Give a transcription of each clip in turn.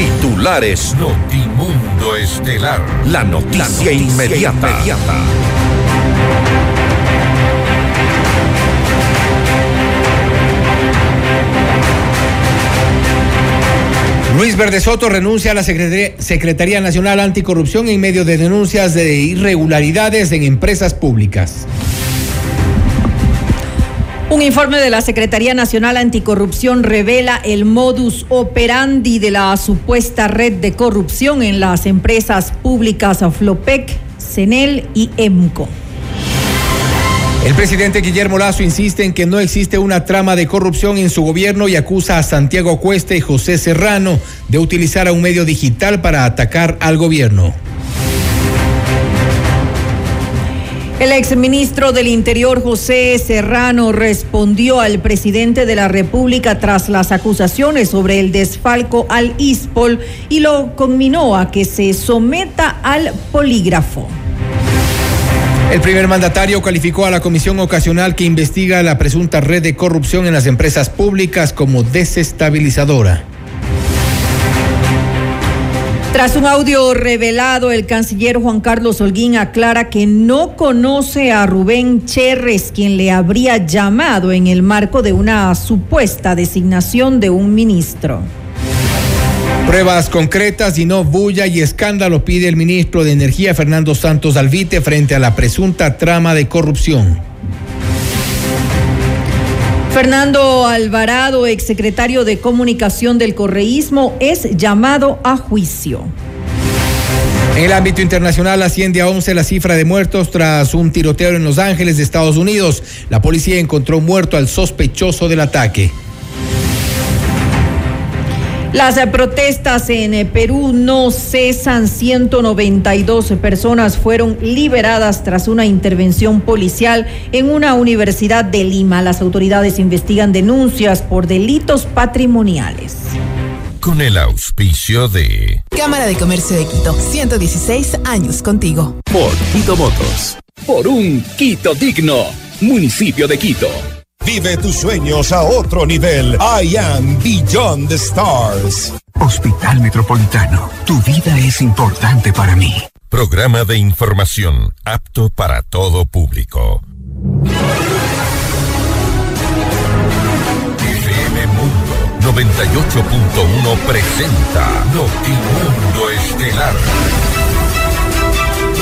Titulares Notimundo Estelar. La noticia, inmediata. Luis Verde Soto renuncia a la Secretaría Nacional Anticorrupción en medio de denuncias de irregularidades en empresas públicas. Un informe de la Secretaría Nacional Anticorrupción revela el modus operandi de la supuesta red de corrupción en las empresas públicas Flopec, CENEL y EMCO. El presidente Guillermo Lazo insiste en que no existe una trama de corrupción en su gobierno y acusa a Santiago Cuesta y José Serrano de utilizar a un medio digital para atacar al gobierno. El exministro del Interior José Serrano respondió al presidente de la República tras las acusaciones sobre el desfalco al ISPOL y lo conminó a que se someta al polígrafo. El primer mandatario calificó a la comisión ocasional que investiga la presunta red de corrupción en las empresas públicas como desestabilizadora. Tras un audio revelado, el canciller Juan Carlos Holguín aclara que no conoce a Rubén Cherres, quien le habría llamado en el marco de una supuesta designación de un ministro. Pruebas concretas y no bulla y escándalo pide el ministro de Energía Fernando Santos Alvite frente a la presunta trama de corrupción. Fernando Alvarado, exsecretario de Comunicación del Correísmo, es llamado a juicio. En el ámbito internacional asciende a 11 la cifra de muertos tras un tiroteo en Los Ángeles Estados Unidos. La policía encontró muerto al sospechoso del ataque. Las protestas en eh, Perú no cesan. 192 personas fueron liberadas tras una intervención policial en una universidad de Lima. Las autoridades investigan denuncias por delitos patrimoniales. Con el auspicio de Cámara de Comercio de Quito, 116 años contigo. Por Quito Motos. Por un Quito digno. Municipio de Quito. Vive tus sueños a otro nivel. I am Beyond the Stars. Hospital Metropolitano. Tu vida es importante para mí. Programa de información apto para todo público. FM Mundo 98.1 presenta Notimundo Estelar.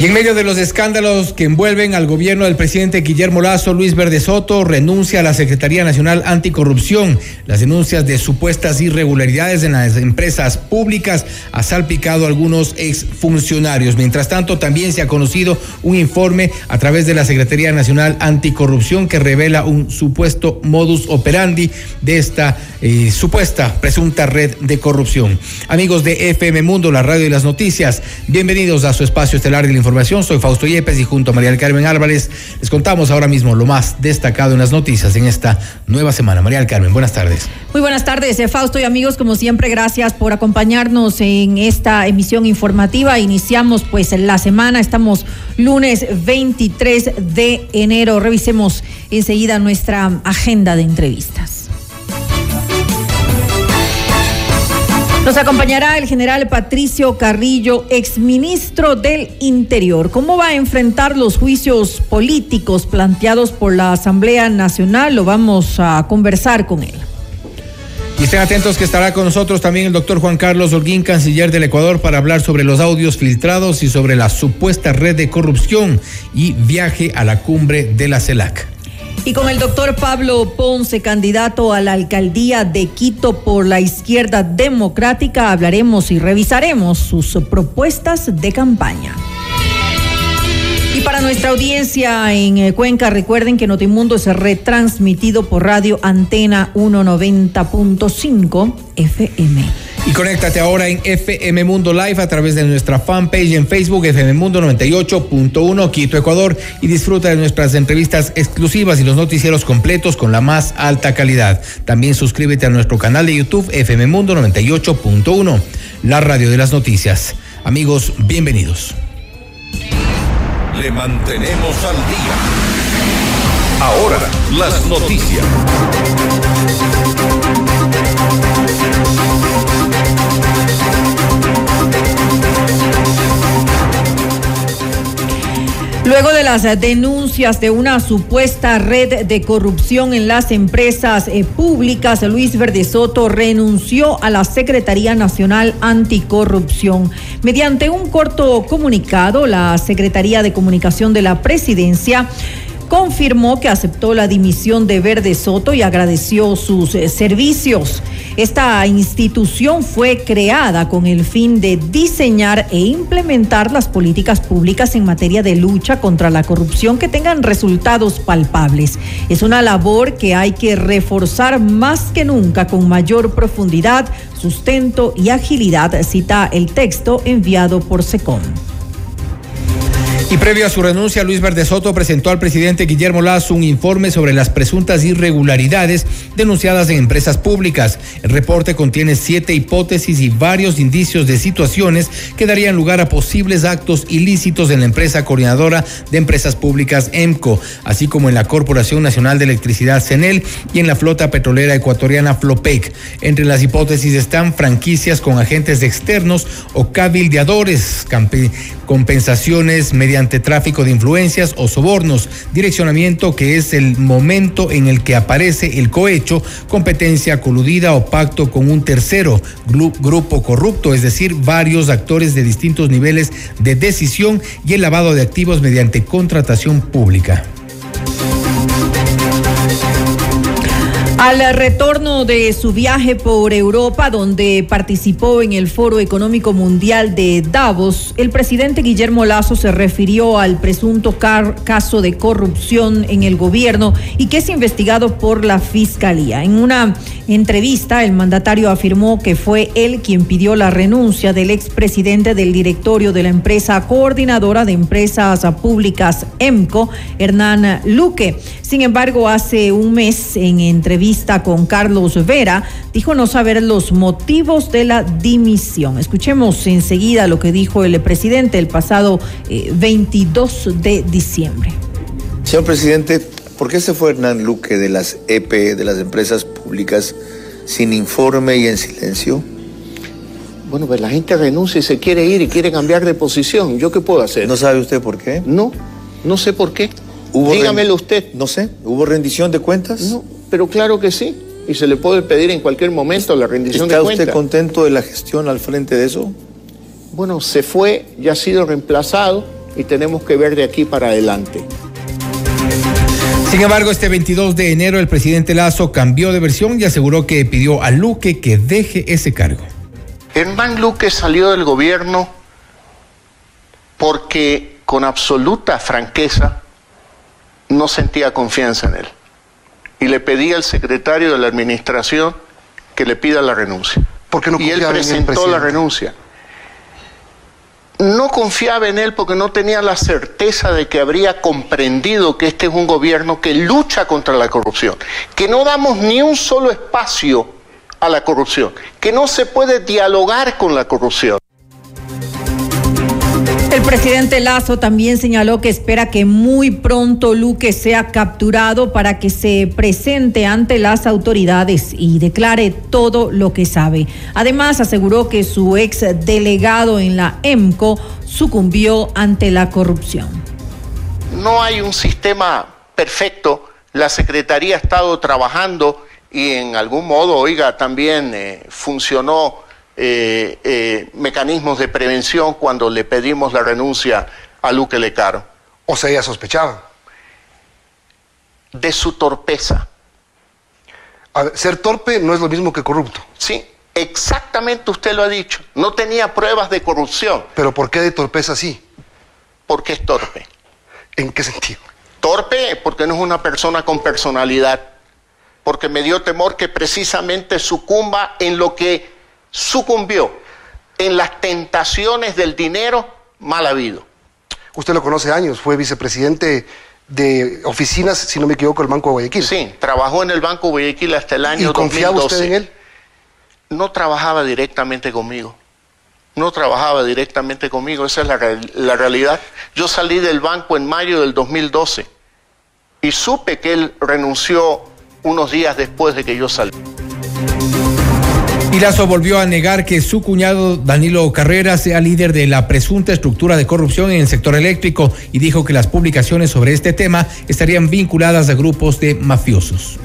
Y en medio de los escándalos que envuelven al gobierno del presidente Guillermo Lazo, Luis Verde Soto renuncia a la Secretaría Nacional Anticorrupción. Las denuncias de supuestas irregularidades en las empresas públicas ha salpicado a algunos exfuncionarios. Mientras tanto, también se ha conocido un informe a través de la Secretaría Nacional Anticorrupción que revela un supuesto modus operandi de esta eh, supuesta presunta red de corrupción. Amigos de FM Mundo, la radio y las noticias, bienvenidos a su espacio estelar de la información soy Fausto Yepes y junto a María del Carmen Álvarez les contamos ahora mismo lo más destacado en las noticias en esta nueva semana. María del Carmen, buenas tardes. Muy buenas tardes, eh, Fausto y amigos. Como siempre, gracias por acompañarnos en esta emisión informativa. Iniciamos pues la semana, estamos lunes 23 de enero. Revisemos enseguida nuestra agenda de entrevistas. Nos acompañará el general Patricio Carrillo, exministro del Interior. ¿Cómo va a enfrentar los juicios políticos planteados por la Asamblea Nacional? Lo vamos a conversar con él. Y estén atentos que estará con nosotros también el doctor Juan Carlos Holguín, canciller del Ecuador, para hablar sobre los audios filtrados y sobre la supuesta red de corrupción y viaje a la cumbre de la CELAC. Y con el doctor Pablo Ponce, candidato a la alcaldía de Quito por la izquierda democrática, hablaremos y revisaremos sus propuestas de campaña. Y para nuestra audiencia en eh, Cuenca, recuerden que Notimundo es retransmitido por radio Antena 190.5 FM. Y conéctate ahora en FM Mundo Live a través de nuestra fanpage en Facebook, FM Mundo 98.1 Quito, Ecuador, y disfruta de nuestras entrevistas exclusivas y los noticieros completos con la más alta calidad. También suscríbete a nuestro canal de YouTube, FM Mundo 98.1, la radio de las noticias. Amigos, bienvenidos. Le mantenemos al día. Ahora, las noticias. Luego de las denuncias de una supuesta red de corrupción en las empresas eh, públicas, Luis Verde Soto renunció a la Secretaría Nacional Anticorrupción. Mediante un corto comunicado, la Secretaría de Comunicación de la Presidencia confirmó que aceptó la dimisión de Verde Soto y agradeció sus eh, servicios. Esta institución fue creada con el fin de diseñar e implementar las políticas públicas en materia de lucha contra la corrupción que tengan resultados palpables. Es una labor que hay que reforzar más que nunca con mayor profundidad, sustento y agilidad, cita el texto enviado por SECOM. Y previo a su renuncia, Luis Verde Soto presentó al presidente Guillermo Lazo un informe sobre las presuntas irregularidades denunciadas en empresas públicas. El reporte contiene siete hipótesis y varios indicios de situaciones que darían lugar a posibles actos ilícitos en la empresa coordinadora de empresas públicas EMCO, así como en la Corporación Nacional de Electricidad CENEL y en la flota petrolera ecuatoriana FLOPEC. Entre las hipótesis están franquicias con agentes externos o cabildeadores, compensaciones mediante tráfico de influencias o sobornos, direccionamiento que es el momento en el que aparece el cohecho, competencia coludida o pacto con un tercero, grupo corrupto, es decir, varios actores de distintos niveles de decisión y el lavado de activos mediante contratación pública. Al retorno de su viaje por Europa, donde participó en el Foro Económico Mundial de Davos, el presidente Guillermo Lazo se refirió al presunto caso de corrupción en el gobierno y que es investigado por la Fiscalía. En una entrevista, el mandatario afirmó que fue él quien pidió la renuncia del expresidente del directorio de la empresa coordinadora de empresas públicas EMCO, Hernán Luque. Sin embargo, hace un mes, en entrevista con Carlos Vera, dijo no saber los motivos de la dimisión. Escuchemos enseguida lo que dijo el presidente el pasado 22 eh, de diciembre. Señor presidente, ¿por qué se fue Hernán Luque de las EP, de las empresas públicas, sin informe y en silencio? Bueno, pues la gente renuncia y se quiere ir y quiere cambiar de posición. ¿Yo qué puedo hacer? ¿No sabe usted por qué? No, no sé por qué. Dígamelo usted. No sé, ¿hubo rendición de cuentas? No, pero claro que sí. Y se le puede pedir en cualquier momento la rendición de cuentas. ¿Está usted contento de la gestión al frente de eso? Bueno, se fue, ya ha sido reemplazado y tenemos que ver de aquí para adelante. Sin embargo, este 22 de enero el presidente Lazo cambió de versión y aseguró que pidió a Luque que deje ese cargo. Hernán Luque salió del gobierno porque con absoluta franqueza no sentía confianza en él. Y le pedí al secretario de la administración que le pida la renuncia. Porque no y él presentó la renuncia. No confiaba en él porque no tenía la certeza de que habría comprendido que este es un gobierno que lucha contra la corrupción, que no damos ni un solo espacio a la corrupción, que no se puede dialogar con la corrupción. El presidente Lazo también señaló que espera que muy pronto Luque sea capturado para que se presente ante las autoridades y declare todo lo que sabe. Además, aseguró que su ex delegado en la EMCO sucumbió ante la corrupción. No hay un sistema perfecto. La Secretaría ha estado trabajando y en algún modo, oiga, también eh, funcionó eh, eh, mecanismos de prevención cuando le pedimos la renuncia a Luque Lecaro. O sea, ella sospechaba. De su torpeza. ser torpe no es lo mismo que corrupto. Sí, exactamente usted lo ha dicho. No tenía pruebas de corrupción. ¿Pero por qué de torpeza sí? Porque es torpe. ¿En qué sentido? Torpe porque no es una persona con personalidad, porque me dio temor que precisamente sucumba en lo que sucumbió, en las tentaciones del dinero mal habido. Usted lo conoce años, fue vicepresidente de oficinas, si no me equivoco, del Banco de Guayaquil. Sí, trabajó en el Banco de Guayaquil hasta el año ¿Y confiaba 2012. usted en él? No trabajaba directamente conmigo. No trabajaba directamente conmigo, esa es la, la realidad. Yo salí del banco en mayo del 2012 y supe que él renunció unos días después de que yo salí. Y volvió a negar que su cuñado Danilo Carrera sea líder de la presunta estructura de corrupción en el sector eléctrico y dijo que las publicaciones sobre este tema estarían vinculadas a grupos de mafiosos.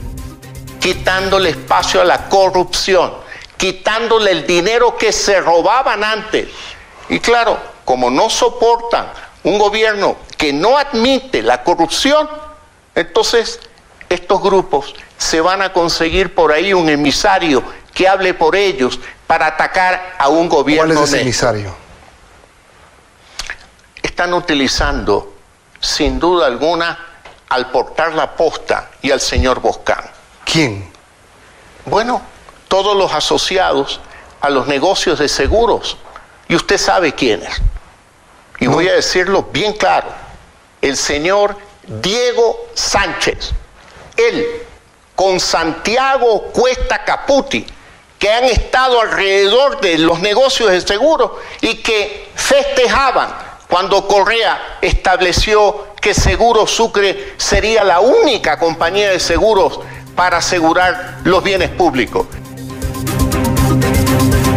quitándole espacio a la corrupción, quitándole el dinero que se robaban antes. Y claro, como no soportan un gobierno que no admite la corrupción, entonces estos grupos se van a conseguir por ahí un emisario que hable por ellos para atacar a un gobierno. ¿Cuál es ese honesto. emisario? Están utilizando, sin duda alguna, al portar la posta y al señor Boscán. ¿Quién? Bueno, todos los asociados a los negocios de seguros. Y usted sabe quiénes. Y voy a decirlo bien claro. El señor Diego Sánchez. Él, con Santiago Cuesta Caputi, que han estado alrededor de los negocios de seguros y que festejaban cuando Correa estableció que Seguro Sucre sería la única compañía de seguros para asegurar los bienes públicos.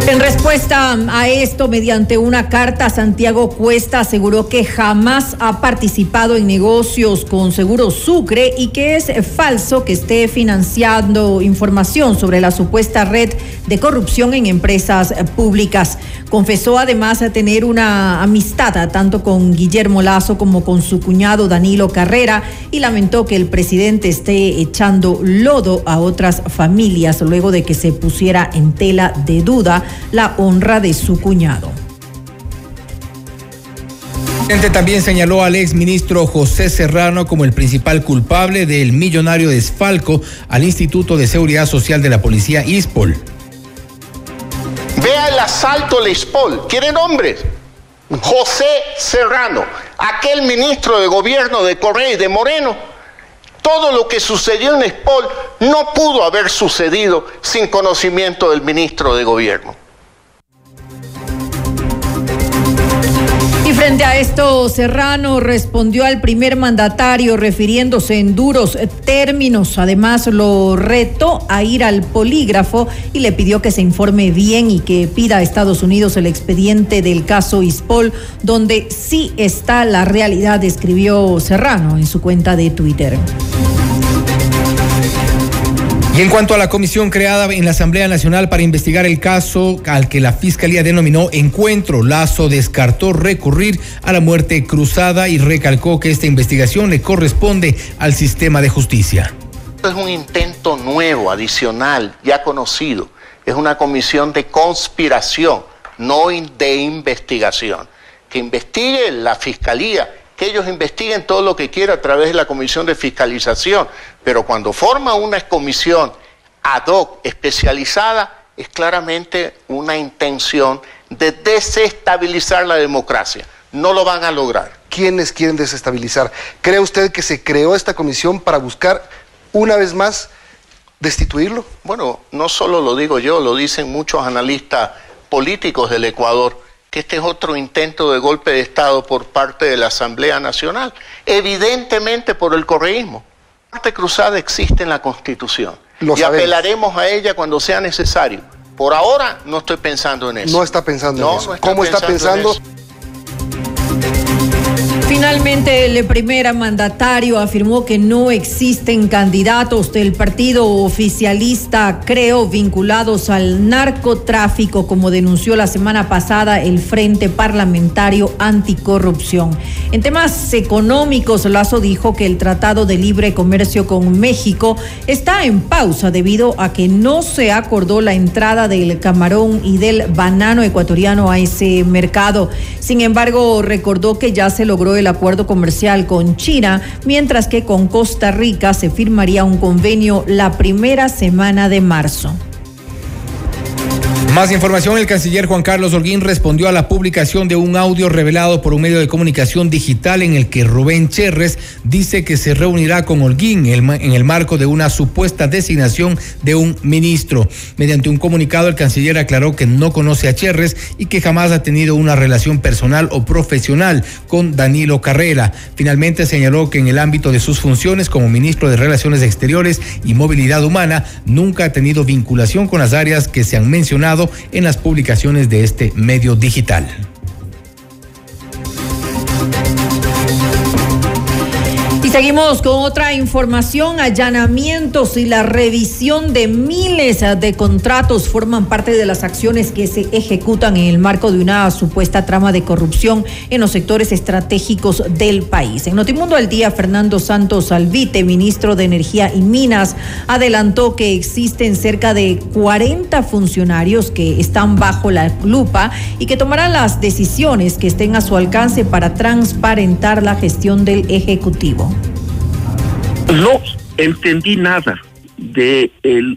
En respuesta a esto, mediante una carta, Santiago Cuesta aseguró que jamás ha participado en negocios con Seguro Sucre y que es falso que esté financiando información sobre la supuesta red de corrupción en empresas públicas. Confesó además a tener una amistad tanto con Guillermo Lazo como con su cuñado Danilo Carrera y lamentó que el presidente esté echando lodo a otras familias luego de que se pusiera en tela de duda la honra de su cuñado. También señaló al exministro José Serrano como el principal culpable del millonario desfalco al Instituto de Seguridad Social de la Policía ISPOL. Asalto al ISPOL. ¿Quieren? José Serrano, aquel ministro de gobierno de Correa y de Moreno. Todo lo que sucedió en ISPOL no pudo haber sucedido sin conocimiento del ministro de gobierno. Frente a esto, Serrano respondió al primer mandatario refiriéndose en duros términos. Además, lo retó a ir al polígrafo y le pidió que se informe bien y que pida a Estados Unidos el expediente del caso Ispol, donde sí está la realidad, escribió Serrano en su cuenta de Twitter. En cuanto a la comisión creada en la Asamblea Nacional para investigar el caso al que la Fiscalía denominó encuentro, Lazo descartó recurrir a la muerte cruzada y recalcó que esta investigación le corresponde al sistema de justicia. Es un intento nuevo, adicional, ya conocido. Es una comisión de conspiración, no de investigación. Que investigue la fiscalía, que ellos investiguen todo lo que quieran a través de la comisión de fiscalización. Pero cuando forma una comisión ad hoc especializada, es claramente una intención de desestabilizar la democracia. No lo van a lograr. ¿Quiénes quieren desestabilizar? ¿Cree usted que se creó esta comisión para buscar una vez más destituirlo? Bueno, no solo lo digo yo, lo dicen muchos analistas políticos del Ecuador, que este es otro intento de golpe de Estado por parte de la Asamblea Nacional, evidentemente por el correísmo. La parte cruzada existe en la Constitución Lo y sabemos. apelaremos a ella cuando sea necesario. Por ahora no estoy pensando en eso. No está pensando No, en eso. no ¿Cómo está pensando en pensando? Finalmente, el primer mandatario afirmó que no existen candidatos del partido oficialista, creo, vinculados al narcotráfico, como denunció la semana pasada el Frente Parlamentario Anticorrupción. En temas económicos, Lazo dijo que el Tratado de Libre Comercio con México está en pausa debido a que no se acordó la entrada del camarón y del banano ecuatoriano a ese mercado. Sin embargo, recordó que ya se logró el acuerdo comercial con China, mientras que con Costa Rica se firmaría un convenio la primera semana de marzo. Más información, el canciller Juan Carlos Holguín respondió a la publicación de un audio revelado por un medio de comunicación digital en el que Rubén Cherres dice que se reunirá con Holguín en el marco de una supuesta designación de un ministro. Mediante un comunicado, el canciller aclaró que no conoce a Cherres y que jamás ha tenido una relación personal o profesional con Danilo Carrera. Finalmente señaló que en el ámbito de sus funciones como ministro de Relaciones Exteriores y Movilidad Humana, nunca ha tenido vinculación con las áreas que se han mencionado en las publicaciones de este medio digital. Seguimos con otra información. Allanamientos y la revisión de miles de contratos forman parte de las acciones que se ejecutan en el marco de una supuesta trama de corrupción en los sectores estratégicos del país. En Notimundo al Día, Fernando Santos Alvite, ministro de Energía y Minas, adelantó que existen cerca de 40 funcionarios que están bajo la lupa y que tomarán las decisiones que estén a su alcance para transparentar la gestión del Ejecutivo. No entendí nada de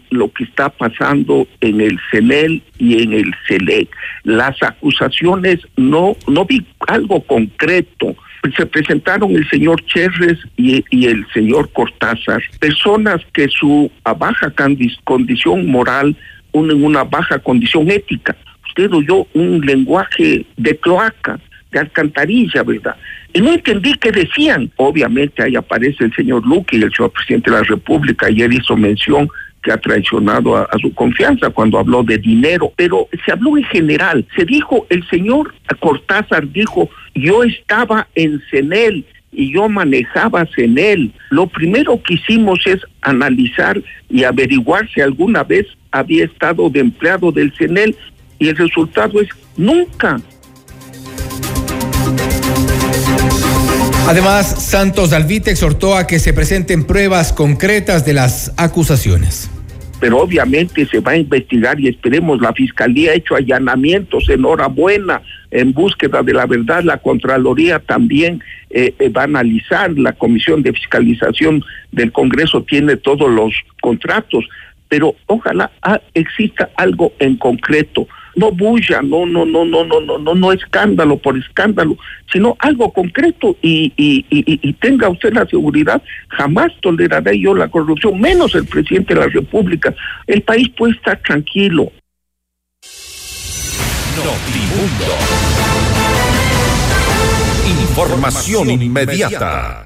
lo que está pasando en el CENEL y en el CELEC. Las acusaciones no, no vi algo concreto. Se presentaron el señor Cherres y, y el señor Cortázar, personas que su baja condición moral unen una baja condición ética. Usted oyó un lenguaje de cloaca, de alcantarilla, ¿verdad? Y no entendí qué decían. Obviamente ahí aparece el señor Luque, el señor presidente de la República, ayer hizo mención que ha traicionado a, su confianza cuando habló de dinero, pero se habló en general. Se dijo, el señor Cortázar dijo, yo estaba en CENEL y yo manejaba CENEL. Lo primero que hicimos es analizar y averiguar si alguna vez había estado de empleado del CENEL y el resultado es nunca. Además, Santos Alvite exhortó a que se presenten pruebas concretas de las acusaciones. Pero obviamente se va a investigar y esperemos, la Fiscalía ha hecho allanamientos, enhorabuena, en búsqueda de la verdad, la Contraloría también eh, eh, va a analizar, la Comisión de Fiscalización del Congreso tiene todos los contratos, pero ojalá ah, exista algo en concreto no bulla, no, no, no, no, no, no, no, no escándalo por escándalo, sino algo concreto y, y, y, tenga usted la seguridad, jamás toleraré yo la corrupción, menos el presidente de la República. El país puede estar tranquilo. Información inmediata.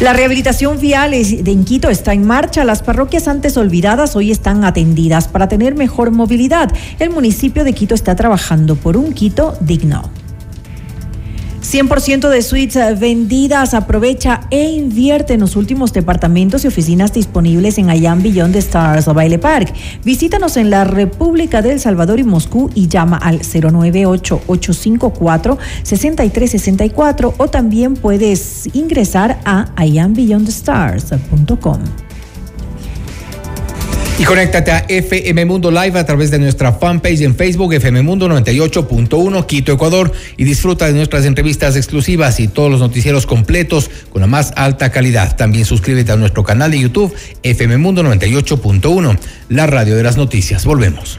La rehabilitación vial de Inquito está en marcha. Las parroquias antes olvidadas hoy están atendidas para tener mejor movilidad. El municipio de Quito está trabajando por un Quito digno. 100% de suites eh, vendidas. Aprovecha e invierte en los últimos departamentos y oficinas disponibles en Allan Beyond the Stars o Baile Park. Visítanos en la República del Salvador y Moscú y llama al 098-854-6364 o también puedes ingresar a iambeyondthestars.com. Y conéctate a FM Mundo Live a través de nuestra fanpage en Facebook, FM Mundo 98.1 Quito, Ecuador, y disfruta de nuestras entrevistas exclusivas y todos los noticieros completos con la más alta calidad. También suscríbete a nuestro canal de YouTube, FM Mundo 98.1, la radio de las noticias. Volvemos.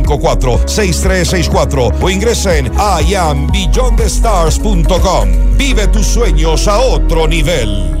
6364 o ingresa en iambeyondthestars.com. Vive tus sueños a otro nivel.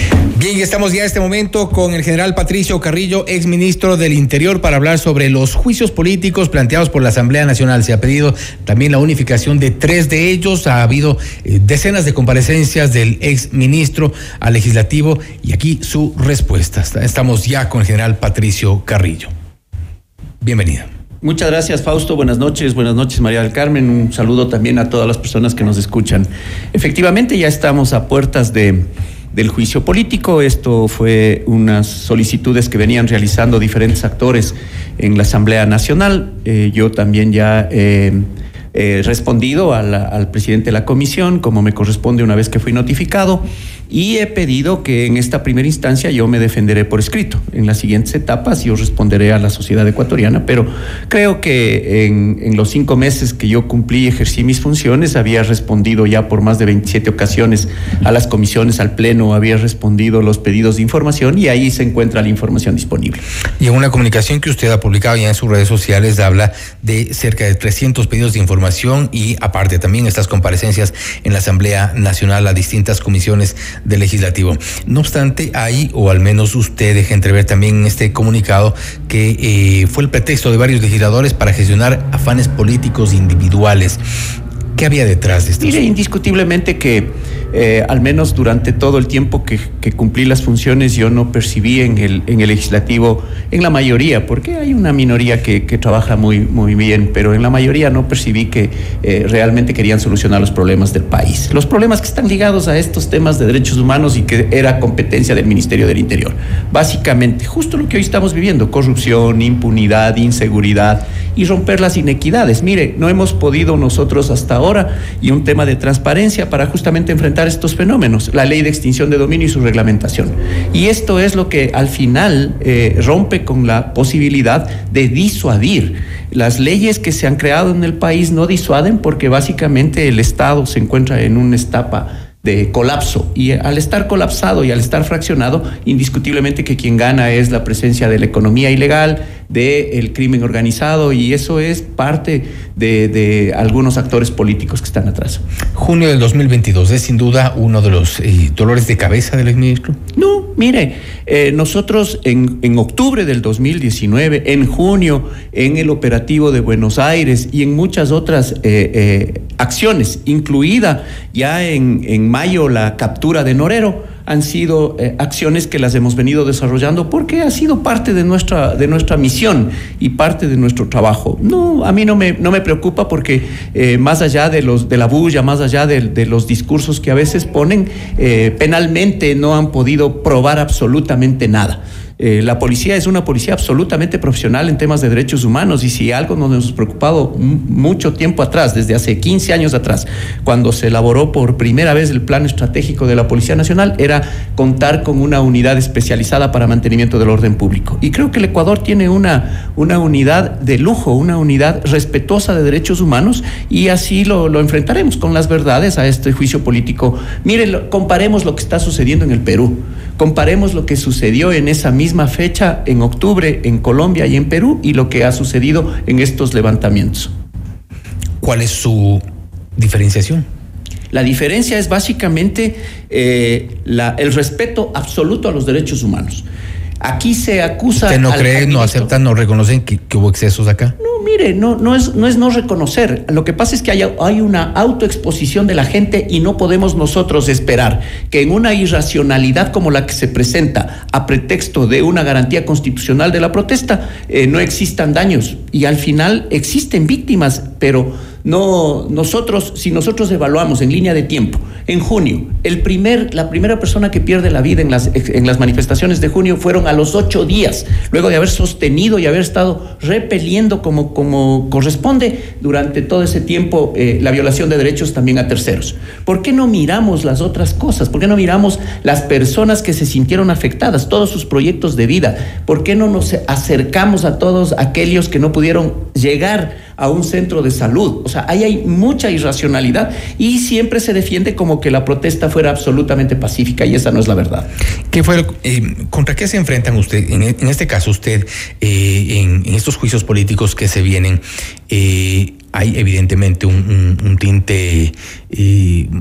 Bien, y estamos ya en este momento con el general Patricio Carrillo, ex ministro del Interior, para hablar sobre los juicios políticos planteados por la Asamblea Nacional. Se ha pedido también la unificación de tres de ellos. Ha habido eh, decenas de comparecencias del ex ministro al legislativo y aquí su respuesta. Estamos ya con el general Patricio Carrillo. Bienvenido. Muchas gracias, Fausto. Buenas noches. Buenas noches, María del Carmen. Un saludo también a todas las personas que nos escuchan. Efectivamente, ya estamos a puertas de, del juicio político. Esto fue unas solicitudes que venían realizando diferentes actores en la Asamblea Nacional. Eh, yo también ya he eh, respondido al, al presidente de la comisión, como me corresponde una vez que fui notificado y he pedido que en esta primera instancia yo me defenderé por escrito. En las siguientes etapas yo responderé a la sociedad ecuatoriana, pero creo que en, en los cinco meses que yo cumplí y ejercí mis funciones había respondido ya por más de 27 ocasiones a las comisiones, al pleno, había respondido los pedidos de información y ahí se encuentra la información disponible. Y en una comunicación que usted ha publicado ya en sus redes sociales habla de cerca de 300 pedidos de información y aparte también estas comparecencias en la Asamblea Nacional a distintas comisiones del legislativo. No obstante, hay, o al menos usted deja entrever también en este comunicado, que eh, fue el pretexto de varios legisladores para gestionar afanes políticos individuales. ¿Qué había detrás de esto? Mire, indiscutiblemente que eh, al menos durante todo el tiempo que, cumplí las funciones yo no percibí en el, en el legislativo, en la mayoría, porque hay una minoría que, que trabaja muy, muy bien, pero en la mayoría no percibí que eh, realmente querían solucionar los problemas del país. Los problemas que están ligados a estos temas de derechos humanos y que era competencia del Ministerio del Interior. Básicamente, justo lo que hoy estamos viviendo, corrupción, impunidad, inseguridad y romper las inequidades. Mire, no hemos podido nosotros hasta ahora y un tema de transparencia para justamente enfrentar estos fenómenos, la ley de extinción de dominio y su reglamentación. Y esto es lo que al final eh, rompe con la posibilidad de disuadir. Las leyes que se han creado en el país no disuaden porque básicamente el Estado se encuentra en una etapa de colapso. Y al estar colapsado y al estar fraccionado, indiscutiblemente que quien gana es la presencia de la economía ilegal, del crimen organizado, y eso es parte de, de, algunos actores políticos que están atrás. Junio del 2022 es sin duda uno de los eh, dolores de cabeza del exministro. No, mire, eh, nosotros en, en octubre del 2019, en junio, en el operativo de Buenos Aires y en muchas otras eh, acciones, incluida ya en, en mayo la captura de Norero, han sido eh, acciones que las hemos venido desarrollando porque ha sido parte de nuestra, de nuestra misión y parte de nuestro trabajo. No, a mí no me, no me preocupa porque eh, más allá de, los, de la bulla, más allá de, de los discursos que a veces ponen, eh, penalmente no han podido probar absolutamente nada. Eh, la policía es una policía absolutamente profesional en temas de derechos humanos y si algo nos hemos preocupado mucho tiempo atrás, desde hace 15 años atrás, cuando se elaboró por primera vez el plan estratégico de la Policía Nacional, era contar con una unidad especializada para mantenimiento del orden público. Y creo que el Ecuador tiene una, una unidad de lujo, una unidad respetuosa de derechos humanos y así lo, lo enfrentaremos con las verdades a este juicio político. Miren, comparemos lo que está sucediendo en el Perú, comparemos lo que sucedió en esa misma fecha en octubre en Colombia y en Perú y lo que ha sucedido en estos levantamientos. ¿Cuál es su diferenciación? La diferencia es básicamente eh, la, el respeto absoluto a los derechos humanos. Aquí se acusa. ¿Usted no cree, no aceptan, no reconocen que, que, hubo excesos acá? No, mire, no, no, es, no es no reconocer. Lo que pasa es que hay, hay una autoexposición de la gente y no podemos nosotros esperar que en una irracionalidad como la que se presenta a pretexto de una garantía constitucional de la protesta eh, no existan daños. Y al final existen víctimas, pero no, nosotros, si nosotros evaluamos en línea de tiempo, en junio, el primer, la primera persona que pierde la vida en las, en las manifestaciones de junio fueron a los ocho días, luego de haber sostenido y haber estado repeliendo como, como corresponde durante todo ese tiempo eh, la violación de derechos también a terceros. ¿Por qué no miramos las otras cosas? ¿Por qué no miramos las personas que se sintieron afectadas, todos sus proyectos de vida? ¿Por qué no nos acercamos a todos aquellos que no pudieron llegar a un centro de salud. O sea, ahí hay mucha irracionalidad y siempre se defiende como que la protesta fuera absolutamente pacífica y esa no es la verdad. ¿Qué fue, eh, ¿Contra qué se enfrentan usted, en, este caso usted, eh, en, estos juicios políticos que se vienen? Eh, hay evidentemente un, tinte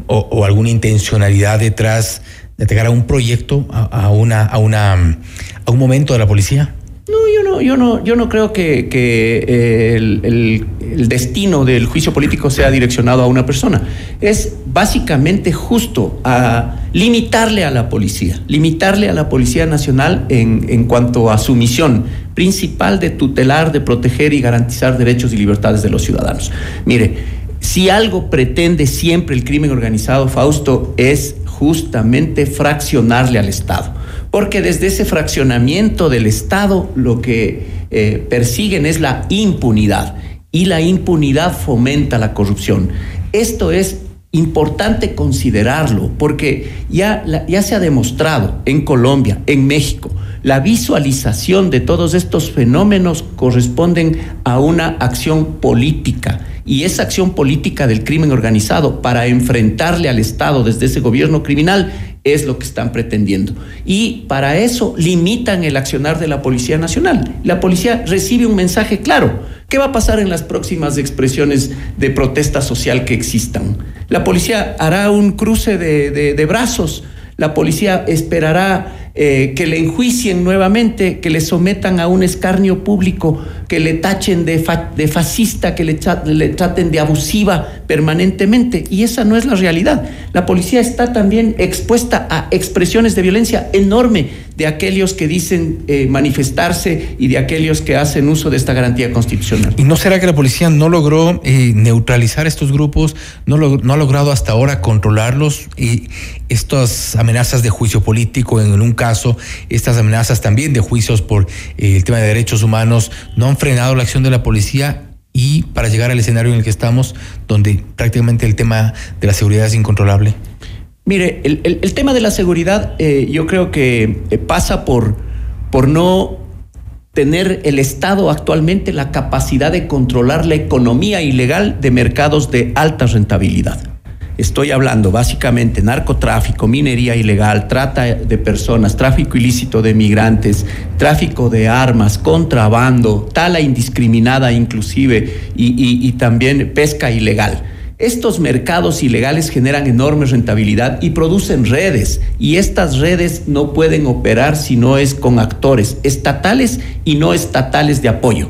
o, alguna intencionalidad detrás de atacar a un proyecto, a, una, a un momento de la policía. No, yo no, yo no, yo no creo que, eh, el, el, el, destino del juicio político sea direccionado a una persona. Es básicamente justo a limitarle a la policía, limitarle a la Policía Nacional en, en cuanto a su misión principal de tutelar, de proteger y garantizar derechos y libertades de los ciudadanos. Mire, si algo pretende siempre el crimen organizado, Fausto, es justamente fraccionarle al Estado porque desde ese fraccionamiento del Estado lo que eh, persiguen es la impunidad y la impunidad fomenta la corrupción. Esto es importante considerarlo porque ya, ya se ha demostrado en Colombia, en México, la visualización de todos estos fenómenos corresponden a una acción política y esa acción política del crimen organizado para enfrentarle al Estado desde ese gobierno criminal es lo que están pretendiendo. Y para eso limitan el accionar de la Policía Nacional. La policía recibe un mensaje claro. ¿Qué va a pasar en las próximas expresiones de protesta social que existan? La policía hará un cruce de, de, de brazos. La policía esperará eh, que le enjuicien nuevamente, que le sometan a un escarnio público, que le tachen de, fa de fascista, que le, le, traten de abusiva permanentemente. Y esa no es la realidad. La policía está también expuesta a expresiones de violencia enorme de aquellos que dicen eh, manifestarse y de aquellos que hacen uso de esta garantía constitucional. ¿Y no será que la policía no logró eh, neutralizar estos grupos, no, lo, no ha logrado hasta ahora controlarlos y estas amenazas de juicio político en un caso, estas amenazas también de juicios por eh, el tema de derechos humanos no han frenado la acción de la policía y para llegar al escenario en el que estamos, donde prácticamente el tema de la seguridad es incontrolable? Mire, el, el, tema de la seguridad eh, yo creo que eh, pasa por, por no tener el Estado actualmente la capacidad de controlar la economía ilegal de mercados de alta rentabilidad. Estoy hablando básicamente narcotráfico, minería ilegal, trata de personas, tráfico ilícito de migrantes, tráfico de armas, contrabando, tala indiscriminada inclusive y, y también pesca ilegal. Estos mercados ilegales generan enorme rentabilidad y producen redes y estas redes no pueden operar si no es con actores estatales y no estatales de apoyo.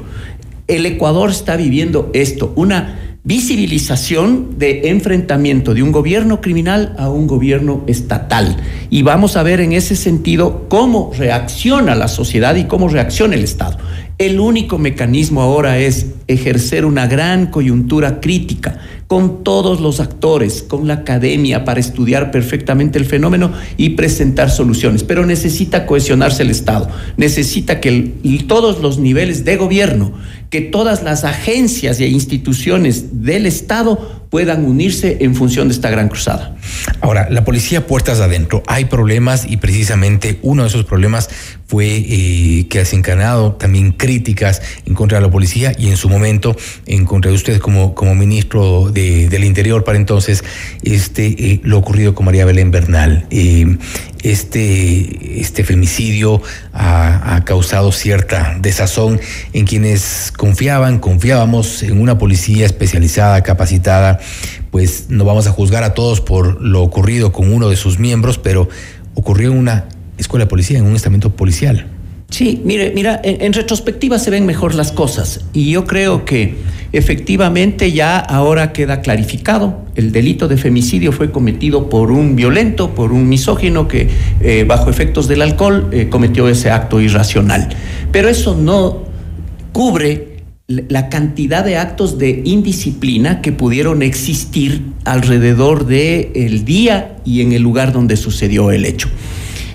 El Ecuador está viviendo esto, una visibilización de enfrentamiento de un gobierno criminal a un gobierno estatal. Y vamos a ver en ese sentido cómo reacciona la sociedad y cómo reacciona el Estado. El único mecanismo ahora es ejercer una gran coyuntura crítica con todos los actores, con la academia para estudiar perfectamente el fenómeno y presentar soluciones. Pero necesita cohesionarse el Estado, necesita que todos los niveles de gobierno, que todas las agencias e instituciones del Estado puedan unirse en función de esta gran cruzada. Ahora, la policía puertas adentro, hay problemas y precisamente uno de esos problemas fue eh, que ha desencadenado también críticas en contra de la policía y en su momento en contra de usted como, como ministro del Interior para entonces, este, eh, lo ocurrido con María Belén Bernal. Eh, este, este femicidio ha, ha, causado cierta desazón en quienes confiaban, confiábamos en una policía especializada, capacitada, pues no vamos a juzgar a todos por lo ocurrido con uno de sus miembros, pero ocurrió en una escuela de policía, en un estamento policial. Sí, mire, mira, en, retrospectiva se ven mejor las cosas y yo creo que efectivamente ya ahora queda clarificado. El delito de femicidio fue cometido por un violento, por un misógino que eh, bajo efectos del alcohol eh, cometió ese acto irracional. Pero eso no cubre la cantidad de actos de indisciplina que pudieron existir alrededor del el día y en el lugar donde sucedió el hecho.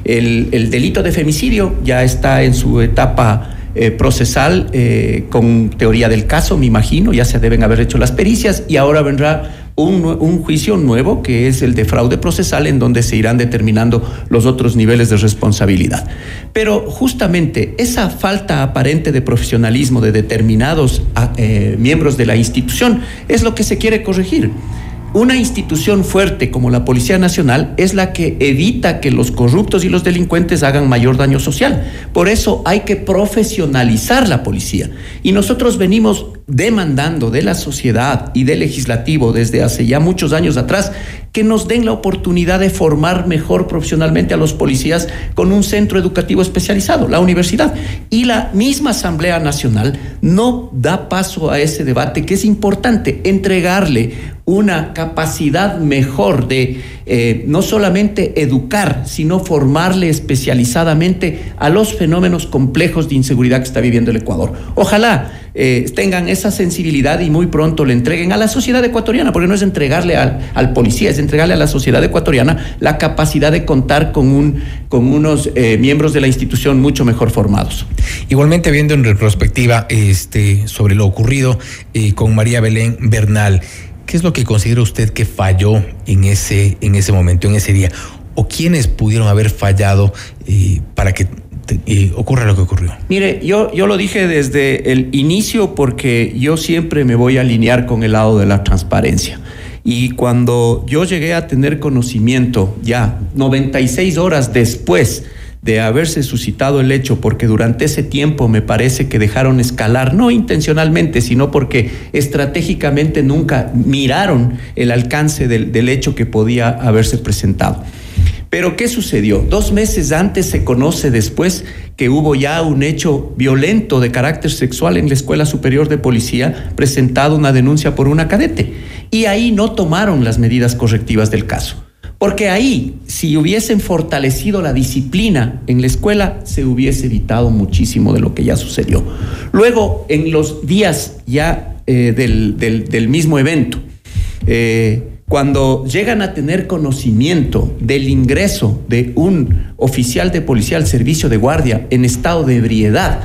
El, delito de femicidio ya está en su etapa eh, procesal eh, con teoría del caso, me imagino, ya se deben haber hecho las pericias y ahora vendrá un, juicio nuevo que es el de fraude procesal en donde se irán determinando los otros niveles de responsabilidad. Pero justamente esa falta aparente de profesionalismo de determinados ah, eh, miembros de la institución es lo que se quiere corregir. Una institución fuerte como la Policía Nacional es la que evita que los corruptos y los delincuentes hagan mayor daño social. Por eso hay que profesionalizar la policía. Y nosotros venimos demandando de la sociedad y del legislativo desde hace ya muchos años atrás que nos den la oportunidad de formar mejor profesionalmente a los policías con un centro educativo especializado, la universidad. Y la misma Asamblea Nacional no da paso a ese debate que es importante, entregarle una capacidad mejor de eh, no solamente educar, sino formarle especializadamente a los fenómenos complejos de inseguridad que está viviendo el Ecuador. Ojalá eh, tengan esa sensibilidad y muy pronto le entreguen a la sociedad ecuatoriana, porque no es entregarle al, policía, es entregarle a la sociedad ecuatoriana la capacidad de contar con, un, con unos eh, miembros de la institución mucho mejor formados. Igualmente, viendo en retrospectiva este, sobre lo ocurrido con María Belén Bernal, ¿qué es lo que considera usted que falló en ese, en ese momento, en ese día? ¿O quiénes pudieron haber fallado para que y ocurre lo que ocurrió? Mire, yo, yo lo dije desde el inicio porque yo siempre me voy a alinear con el lado de la transparencia. Y cuando yo llegué a tener conocimiento, ya 96 horas después de haberse suscitado el hecho, porque durante ese tiempo me parece que dejaron escalar, no intencionalmente, sino porque estratégicamente nunca miraron el alcance del, del hecho que podía haberse presentado. Pero ¿qué sucedió? Dos meses antes se conoce después que hubo ya un hecho violento de carácter sexual en la Escuela Superior de Policía, presentado una denuncia por una cadete. Y ahí no tomaron las medidas correctivas del caso. Porque ahí, si hubiesen fortalecido la disciplina en la escuela, se hubiese evitado muchísimo de lo que ya sucedió. Luego, en los días ya eh, del, mismo evento, eh, cuando llegan a tener conocimiento del ingreso de un oficial de policía al servicio de guardia en estado de ebriedad,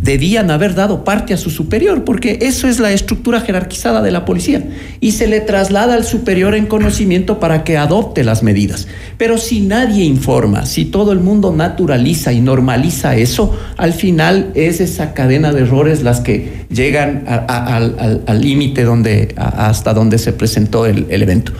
debían haber dado parte a su superior, porque eso es la estructura jerarquizada de la policía, y se le traslada al superior en conocimiento para que adopte las medidas. Pero si nadie informa, si todo el mundo naturaliza y normaliza eso, al final es esa cadena de errores las que llegan al límite donde, hasta donde se presentó el, el evento.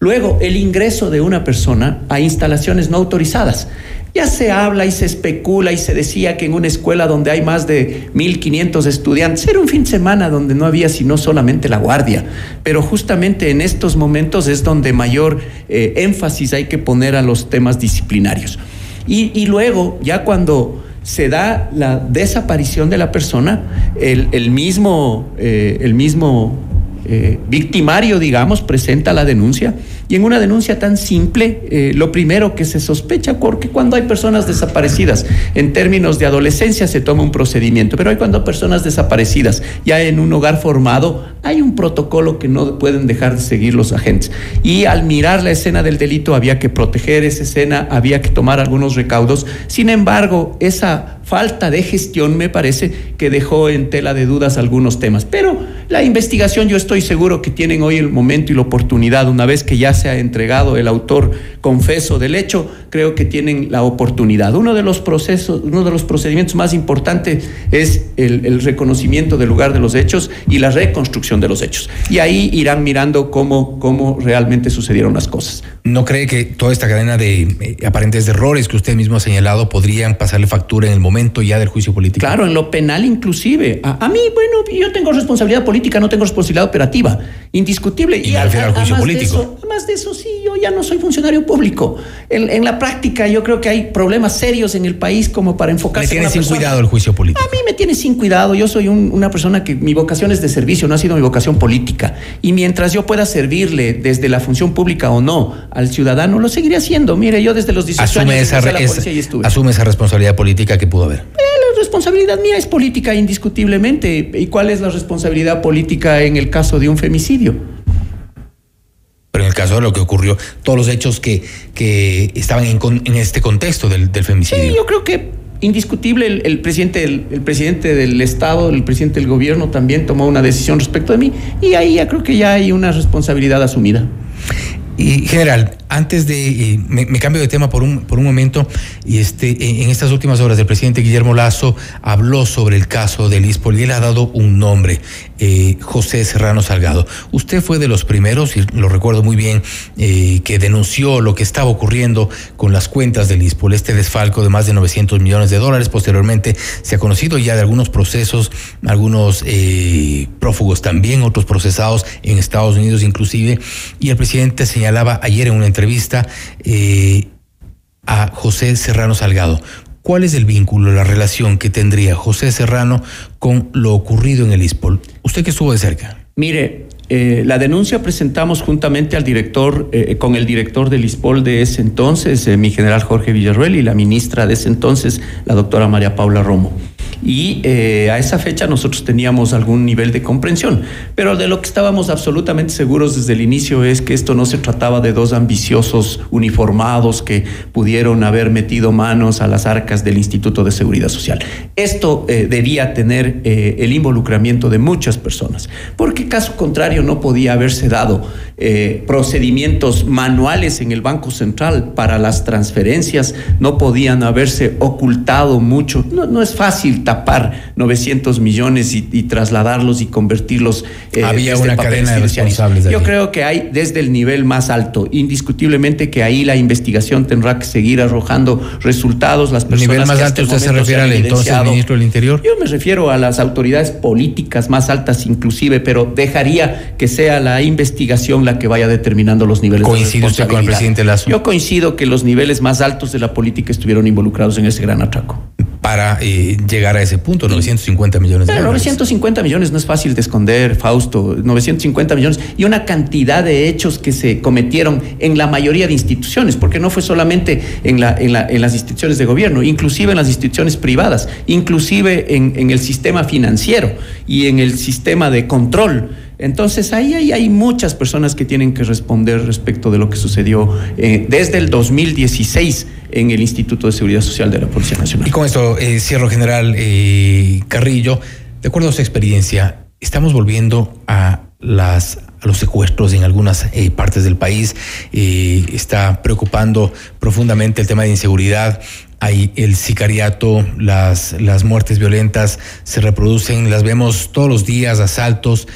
Luego, el ingreso de una persona a instalaciones no autorizadas. Ya se habla y se especula y se decía que en una escuela donde hay más de 1.500 estudiantes, era un fin de semana donde no había sino solamente la guardia. Pero justamente en estos momentos es donde mayor eh, énfasis hay que poner a los temas disciplinarios. Y, luego, ya cuando se da la desaparición de la persona, el, mismo, eh, el mismo eh, victimario, digamos, presenta la denuncia. Y en una denuncia tan simple, eh, lo primero que se sospecha, porque cuando hay personas desaparecidas, en términos de adolescencia se toma un procedimiento, pero hay cuando hay personas desaparecidas, ya en un hogar formado, hay un protocolo que no pueden dejar de seguir los agentes. Y al mirar la escena del delito había que proteger esa escena, había que tomar algunos recaudos. Sin embargo, esa falta de gestión me parece que dejó en tela de dudas algunos temas. Pero la investigación yo estoy seguro que tienen hoy el momento y la oportunidad, una vez que ya se ha entregado el autor confeso del hecho, creo que tienen la oportunidad. Uno de los procesos, uno de los procedimientos más importantes es el, el reconocimiento del lugar de los hechos y la reconstrucción de los hechos. Y ahí irán mirando cómo, cómo realmente sucedieron las cosas. ¿No cree que toda esta cadena de eh, aparentes errores que usted mismo ha señalado podrían pasarle factura en el momento ya del juicio político? Claro, en lo penal inclusive. A, a mí, bueno, yo tengo responsabilidad política, no tengo responsabilidad operativa, indiscutible. Y, refiero al juicio político. De eso, además de eso, sí, yo ya no soy funcionario público. En, en, la práctica yo creo que hay problemas serios en el país como para enfocarse Me tiene en sin persona. cuidado el juicio político. A mí me tiene sin cuidado. Yo soy un- una persona que mi vocación es de servicio, no ha sido mi vocación política. Y mientras yo pueda servirle desde la función pública o no al ciudadano, lo seguiré haciendo. Mire, yo desde los 18 Asume años esa, ingresé a la esa- policía y estuve. asume esa responsabilidad política que pudo haber. Eh, La responsabilidad mía es política indiscutiblemente. ¿Y cuál es la responsabilidad política en el caso de un femicidio? Pero en el caso de lo que ocurrió, todos los hechos que, que estaban en, con- en este contexto del, del femicidio. Sí, yo creo que indiscutible el, el presidente del, el presidente del Estado, el presidente del gobierno también tomó una decisión respecto de mí y ahí ya creo que ya hay una responsabilidad asumida. Y general, antes de eh, me, cambio de tema por un por un momento y este en, estas últimas horas el presidente Guillermo Lazo habló sobre el caso del ISPOL y él ha dado un nombre, eh, José Serrano Salgado. Usted fue de los primeros y lo recuerdo muy bien eh, que denunció lo que estaba ocurriendo con las cuentas del ISPOL, este desfalco de más de 900 millones de dólares. Posteriormente se ha conocido ya de algunos procesos, algunos prófugos también, otros procesados en Estados Unidos inclusive, y el presidente señalaba ayer en una entrevista eh, a José Serrano Salgado. ¿Cuál es el vínculo, la relación que tendría José Serrano con lo ocurrido en el ISPOL? Usted que estuvo de cerca. Mire, eh, la denuncia presentamos juntamente al director, eh, con el director del ISPOL de ese entonces, mi general Jorge Villarruel, y la ministra de ese entonces, la doctora María Paula Romo. Y eh, a esa fecha nosotros teníamos algún nivel de comprensión, pero de lo que estábamos absolutamente seguros desde el inicio es que esto no se trataba de dos ambiciosos uniformados que pudieron haber metido manos a las arcas del Instituto de Seguridad Social. Esto eh, debía tener eh, el involucramiento de muchas personas, porque caso contrario no podía haberse dado eh, procedimientos manuales en el Banco Central para las transferencias, no podían haberse ocultado mucho. No, no es fácil tapar 900 millones y, y trasladarlos y convertirlos. eh, Había desde una cadena de responsables de Yo creo que hay desde el nivel más alto, indiscutiblemente que ahí la investigación tendrá que seguir arrojando resultados. Las personas nivel más que alto, el usted se refiere al entonces ministro del Interior. yo me refiero a las autoridades políticas más altas inclusive, pero dejaría que sea la investigación la que vaya determinando los niveles ¿Coincide de usted con el responsabilidad. presidente Lazo? Yo coincido que los niveles más altos de la política estuvieron involucrados en ese gran atraco. Para eh, llegar a ese punto, 950 millones de Pero dólares. 950 millones no es fácil de esconder, Fausto. 950 millones y una cantidad de hechos que se cometieron en la mayoría de instituciones, porque no fue solamente en, la, en, la- en las instituciones de gobierno, inclusive en las instituciones privadas, inclusive en, en el sistema financiero y en el sistema de control. Entonces ahí hay, muchas personas que tienen que responder respecto de lo que sucedió eh, desde el 2016 en el Instituto de Seguridad Social de la Policía Nacional. Y con esto eh, cierro, general eh, Carrillo. De acuerdo a su experiencia, estamos volviendo a los secuestros en algunas partes del país. Está preocupando profundamente el tema de inseguridad. Hay el sicariato, las muertes violentas se reproducen, las vemos todos los días, asaltos.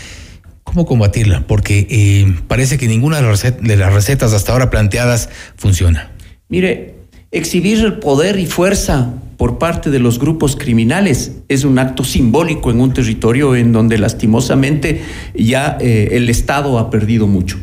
¿Cómo combatirla? Porque eh, parece que ninguna de las, recetas hasta ahora planteadas funciona. Mire, exhibir poder y fuerza por parte de los grupos criminales es un acto simbólico en un territorio en donde lastimosamente ya eh, el Estado ha perdido mucho.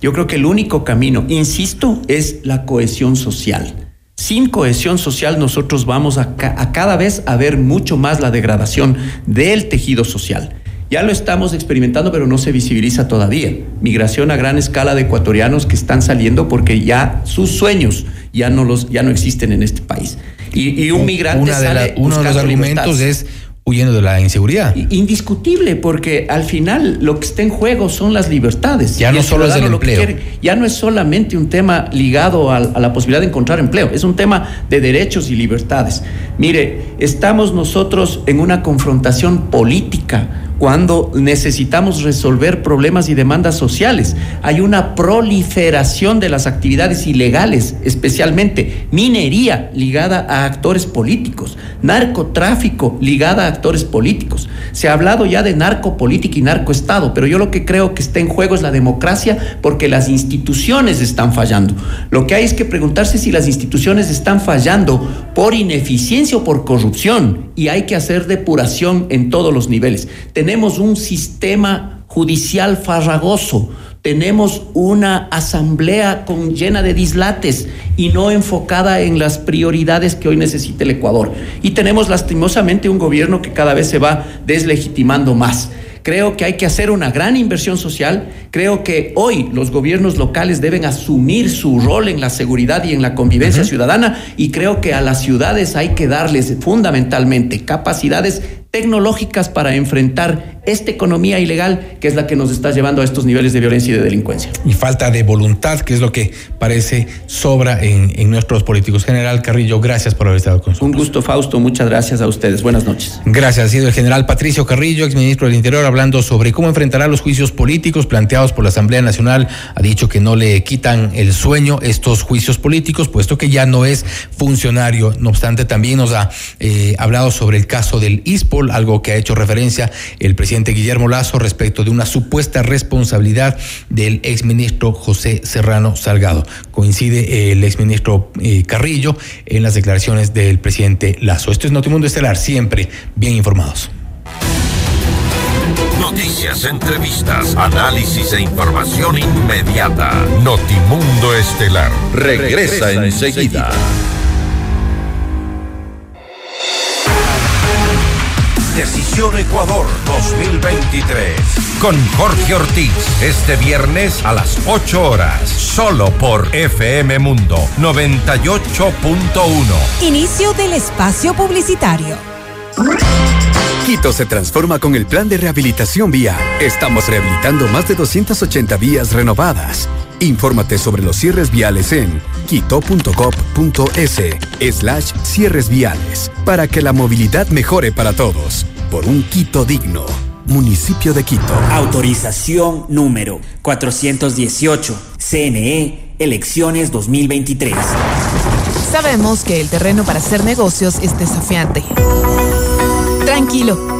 Yo creo que el único camino, insisto, es la cohesión social. Sin cohesión social nosotros vamos a, a cada vez a ver mucho más la degradación del tejido social. Ya lo estamos experimentando, pero no se visibiliza todavía. Migración a gran escala de ecuatorianos que están saliendo porque ya sus sueños ya no, los, ya no existen en este país. Y, y un migrante Una de la- sale uno de los argumentos libertad. es huyendo de la inseguridad. Indiscutible, porque al final lo que está en juego son las libertades. Ya Y no solo es el empleo. quiere- ya no es solamente un tema ligado al- a, la posibilidad de encontrar empleo, es un tema de derechos y libertades. Mire, estamos nosotros en una confrontación política cuando necesitamos resolver problemas y demandas sociales. Hay una proliferación de las actividades ilegales, especialmente minería ligada a actores políticos, narcotráfico ligada a actores políticos. Se ha hablado ya de narcopolítica y narcoestado, pero yo lo que creo que está en juego es la democracia porque las instituciones están fallando. Lo que hay es que preguntarse si las instituciones están fallando por ineficiencia o por corrupción y hay que hacer depuración en todos los niveles. Tenemos un sistema judicial farragoso. Tenemos una asamblea con, llena de dislates y no enfocada en las prioridades que hoy necesita el Ecuador. Y tenemos lastimosamente un gobierno que cada vez se va deslegitimando más. Creo que hay que hacer una gran inversión social. Creo que hoy los gobiernos locales deben asumir su rol en la seguridad y en la convivencia ciudadana. Y creo que a las ciudades hay que darles fundamentalmente capacidades tecnológicas para enfrentar esta economía ilegal que es la que nos está llevando a estos niveles de violencia y de delincuencia. Y falta de voluntad, que es lo que parece sobra en, en nuestros políticos. General Carrillo, gracias por haber estado con nosotros. Un gusto, Fausto. Muchas gracias a ustedes. Buenas noches. Gracias. Ha sido el general Patricio Carrillo, exministro del Interior, hablando sobre cómo enfrentará los juicios políticos planteados por la Asamblea Nacional. Ha dicho que no le quitan el sueño estos juicios políticos, puesto que ya no es funcionario. No obstante, también nos ha eh, hablado sobre el caso del Algo que ha hecho referencia el presidente Guillermo Lazo respecto de una supuesta responsabilidad del exministro José Serrano Salgado. Coincide eh, el exministro eh, Carrillo en las declaraciones del presidente Lazo. Esto es Notimundo Estelar, siempre bien informados. Noticias, entrevistas, análisis e información inmediata. Notimundo Estelar regresa, enseguida. Decisión Ecuador 2023. Con Jorge Ortiz. Este viernes a las 8 horas. Solo por FM Mundo 98.1. Inicio del espacio publicitario. Quito se transforma con el plan de rehabilitación vía. Estamos rehabilitando más de 280 vías renovadas. Infórmate sobre los cierres viales en quito.gov.es slash cierres viales para que la movilidad mejore para todos. Por un Quito digno. Municipio de Quito. Autorización número 418. CNE, elecciones 2023. Sabemos que el terreno para hacer negocios es desafiante. Tranquilo,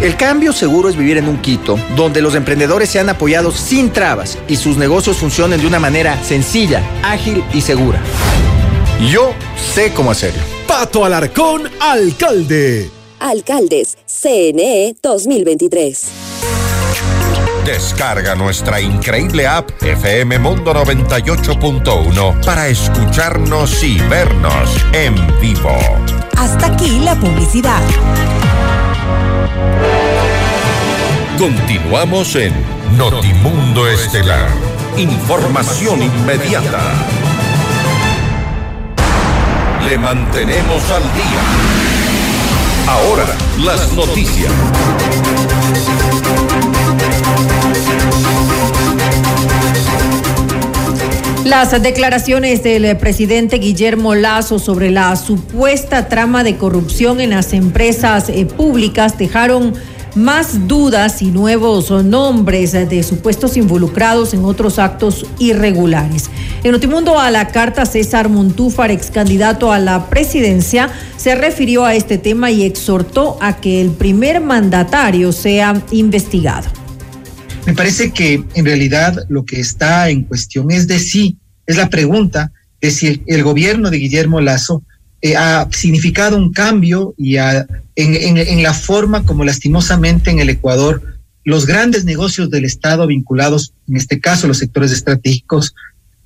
El cambio seguro es vivir en un Quito donde los emprendedores sean apoyados sin trabas y sus negocios funcionen de una manera sencilla, ágil y segura. Yo sé cómo hacerlo. Pato Alarcón, alcalde. Alcaldes, CNE 2023. Descarga nuestra increíble app FM Mundo 98.1 para escucharnos y vernos en vivo. Hasta aquí la publicidad. Continuamos en Notimundo Estelar. Información inmediata. Le mantenemos al día. Ahora, las noticias. Las declaraciones del presidente Guillermo Lazo sobre la supuesta trama de corrupción en las empresas eh, públicas dejaron más dudas y nuevos nombres de supuestos involucrados en otros actos irregulares. En Notimundo a la carta, César Montúfar, ex candidato a la presidencia, se refirió a este tema y exhortó a que el primer mandatario sea investigado. Me parece que en realidad lo que está en cuestión es de si, es la pregunta de si el, gobierno de Guillermo Lazo eh, ha significado un cambio y en, en, la forma como lastimosamente en el Ecuador los grandes negocios del Estado vinculados, en este caso los sectores estratégicos,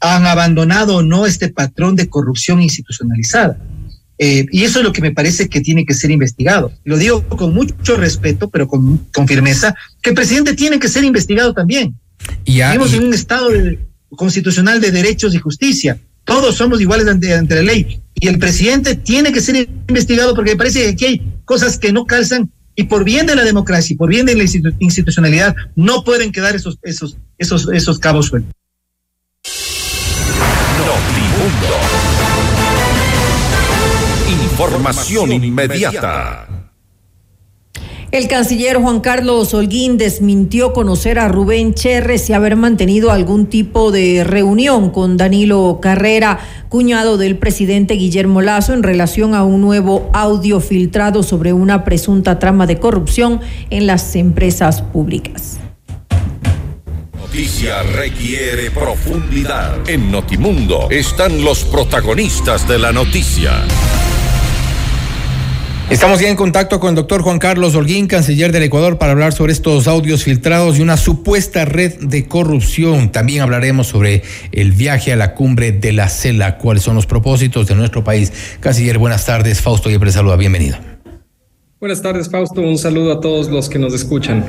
han abandonado o no este patrón de corrupción institucionalizada. Eh, y eso es lo que me parece que tiene que ser investigado. Lo digo con mucho respeto, pero con, con firmeza, que el presidente tiene que ser investigado también. Y Vivimos en un Estado constitucional de derechos y justicia. Todos somos iguales ante, ante, la ley. Y el presidente tiene que ser investigado porque me parece que aquí hay cosas que no calzan y por bien de la democracia y por bien de la institucionalidad no pueden quedar esos, esos, esos, esos cabos sueltos. Información inmediata. El canciller Juan Carlos Holguín desmintió conocer a Rubén Cherres y haber mantenido algún tipo de reunión con Danilo Carrera, cuñado del presidente Guillermo Lazo, en relación a un nuevo audio filtrado sobre una presunta trama de corrupción en las empresas públicas. Noticia requiere profundidad. En Notimundo están los protagonistas de la noticia. Estamos ya en contacto con el doctor Juan Carlos Holguín, canciller del Ecuador, para hablar sobre estos audios filtrados y una supuesta red de corrupción. También hablaremos sobre el viaje a la cumbre de la CELA, cuáles son los propósitos de nuestro país. Canciller, buenas tardes. Fausto Yepres saluda, bienvenido. Buenas tardes, Fausto. Un saludo a todos los que nos escuchan.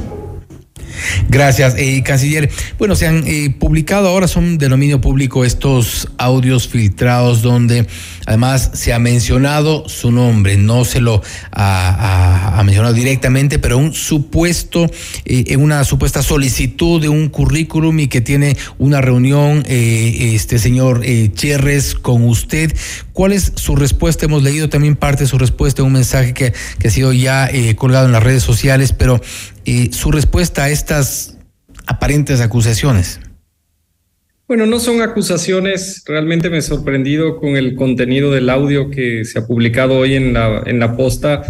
Gracias, eh, canciller. Bueno, se han eh, publicado ahora, son de dominio público estos audios filtrados donde además se ha mencionado su nombre, no se lo ha, mencionado directamente, pero un supuesto, eh, una supuesta solicitud de un currículum y que tiene una reunión eh, este señor Cherres con usted. ¿Cuál es su respuesta? Hemos leído también parte de su respuesta, un mensaje que, que ha sido ya colgado en las redes sociales, pero su respuesta a estas aparentes acusaciones. Bueno, no son acusaciones, realmente me he sorprendido con el contenido del audio que se ha publicado hoy en la, en la posta,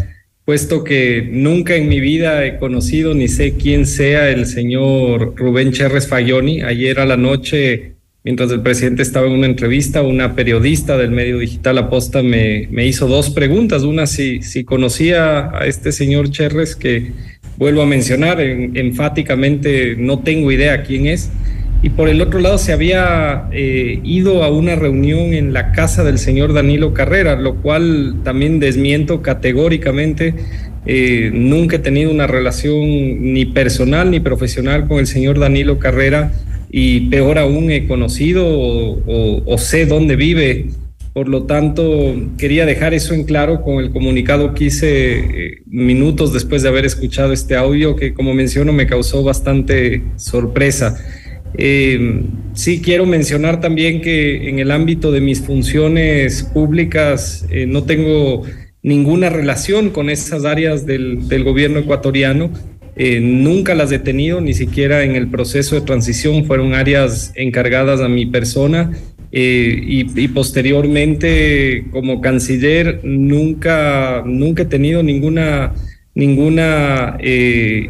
puesto que nunca en mi vida he conocido ni sé quién sea el señor Rubén Cherres Fayoni. Ayer a la noche, mientras el presidente estaba en una entrevista, una periodista del medio digital Aposta me, me hizo dos preguntas. Una, si, si conocía a este señor Cherres, que vuelvo a mencionar enfáticamente, no tengo idea quién es y por el otro lado se había eh, ido a una reunión en la casa del señor Danilo Carrera, lo cual también desmiento categóricamente. Eh, nunca he tenido una relación ni personal ni profesional con el señor Danilo Carrera y peor aún he conocido o, sé dónde vive. Por lo tanto, quería dejar eso en claro con el comunicado que hice eh, minutos después de haber escuchado este audio que, como menciono, me causó bastante sorpresa. Eh, sí quiero mencionar también que en el ámbito de mis funciones públicas eh, no tengo ninguna relación con esas áreas del, gobierno ecuatoriano. Eh, nunca las he tenido, ni siquiera en el proceso de transición fueron áreas encargadas a mi persona. Y, posteriormente como canciller nunca, nunca he tenido ninguna, ninguna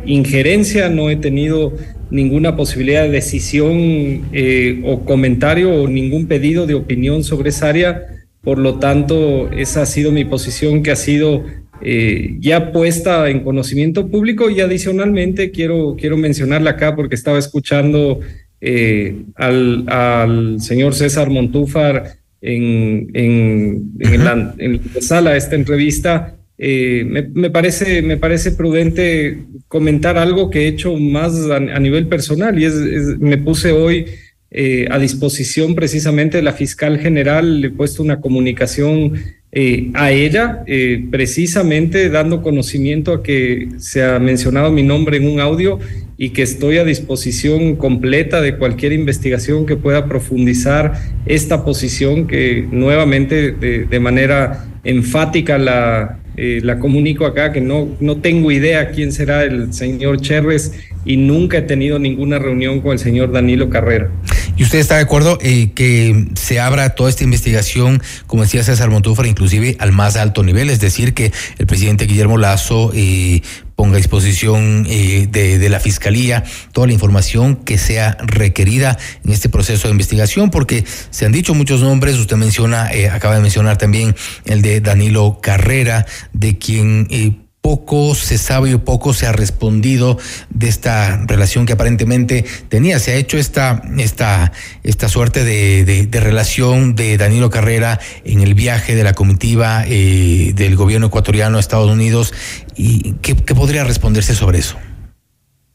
injerencia, no he tenido ninguna posibilidad de decisión eh, o comentario o ningún pedido de opinión sobre esa área. Por lo tanto, esa ha sido mi posición que ha sido eh, ya puesta en conocimiento público y adicionalmente quiero, quiero mencionarla acá porque estaba escuchando eh, al, al, señor César Montúfar en, en, en, la, en la sala de esta entrevista. Eh, me, parece, me parece prudente comentar algo que he hecho más a, nivel personal y es, me puse hoy eh, a disposición precisamente de la fiscal general, le he puesto una comunicación eh, a ella, eh, precisamente dando conocimiento a que se ha mencionado mi nombre en un audio y que estoy a disposición completa de cualquier investigación que pueda profundizar esta posición que nuevamente de, manera enfática la, eh, la comunico acá que no, no tengo idea quién será el señor Cherres y nunca he tenido ninguna reunión con el señor Danilo Carrera. ¿Y usted está de acuerdo eh, que se abra toda esta investigación, como decía César Montúfar, inclusive al más alto nivel? Es decir, que el presidente Guillermo Lazo eh, ponga a disposición eh, de, la Fiscalía toda la información que sea requerida en este proceso de investigación, porque se han dicho muchos nombres, usted menciona, eh, acaba de mencionar también el de Danilo Carrera, de quien eh, poco se sabe o poco se ha respondido de esta relación que aparentemente tenía. Se ha hecho esta, esta, esta suerte de, relación de Danilo Carrera en el viaje de la comitiva eh, del gobierno ecuatoriano a Estados Unidos. ¿Y qué, podría responderse sobre eso?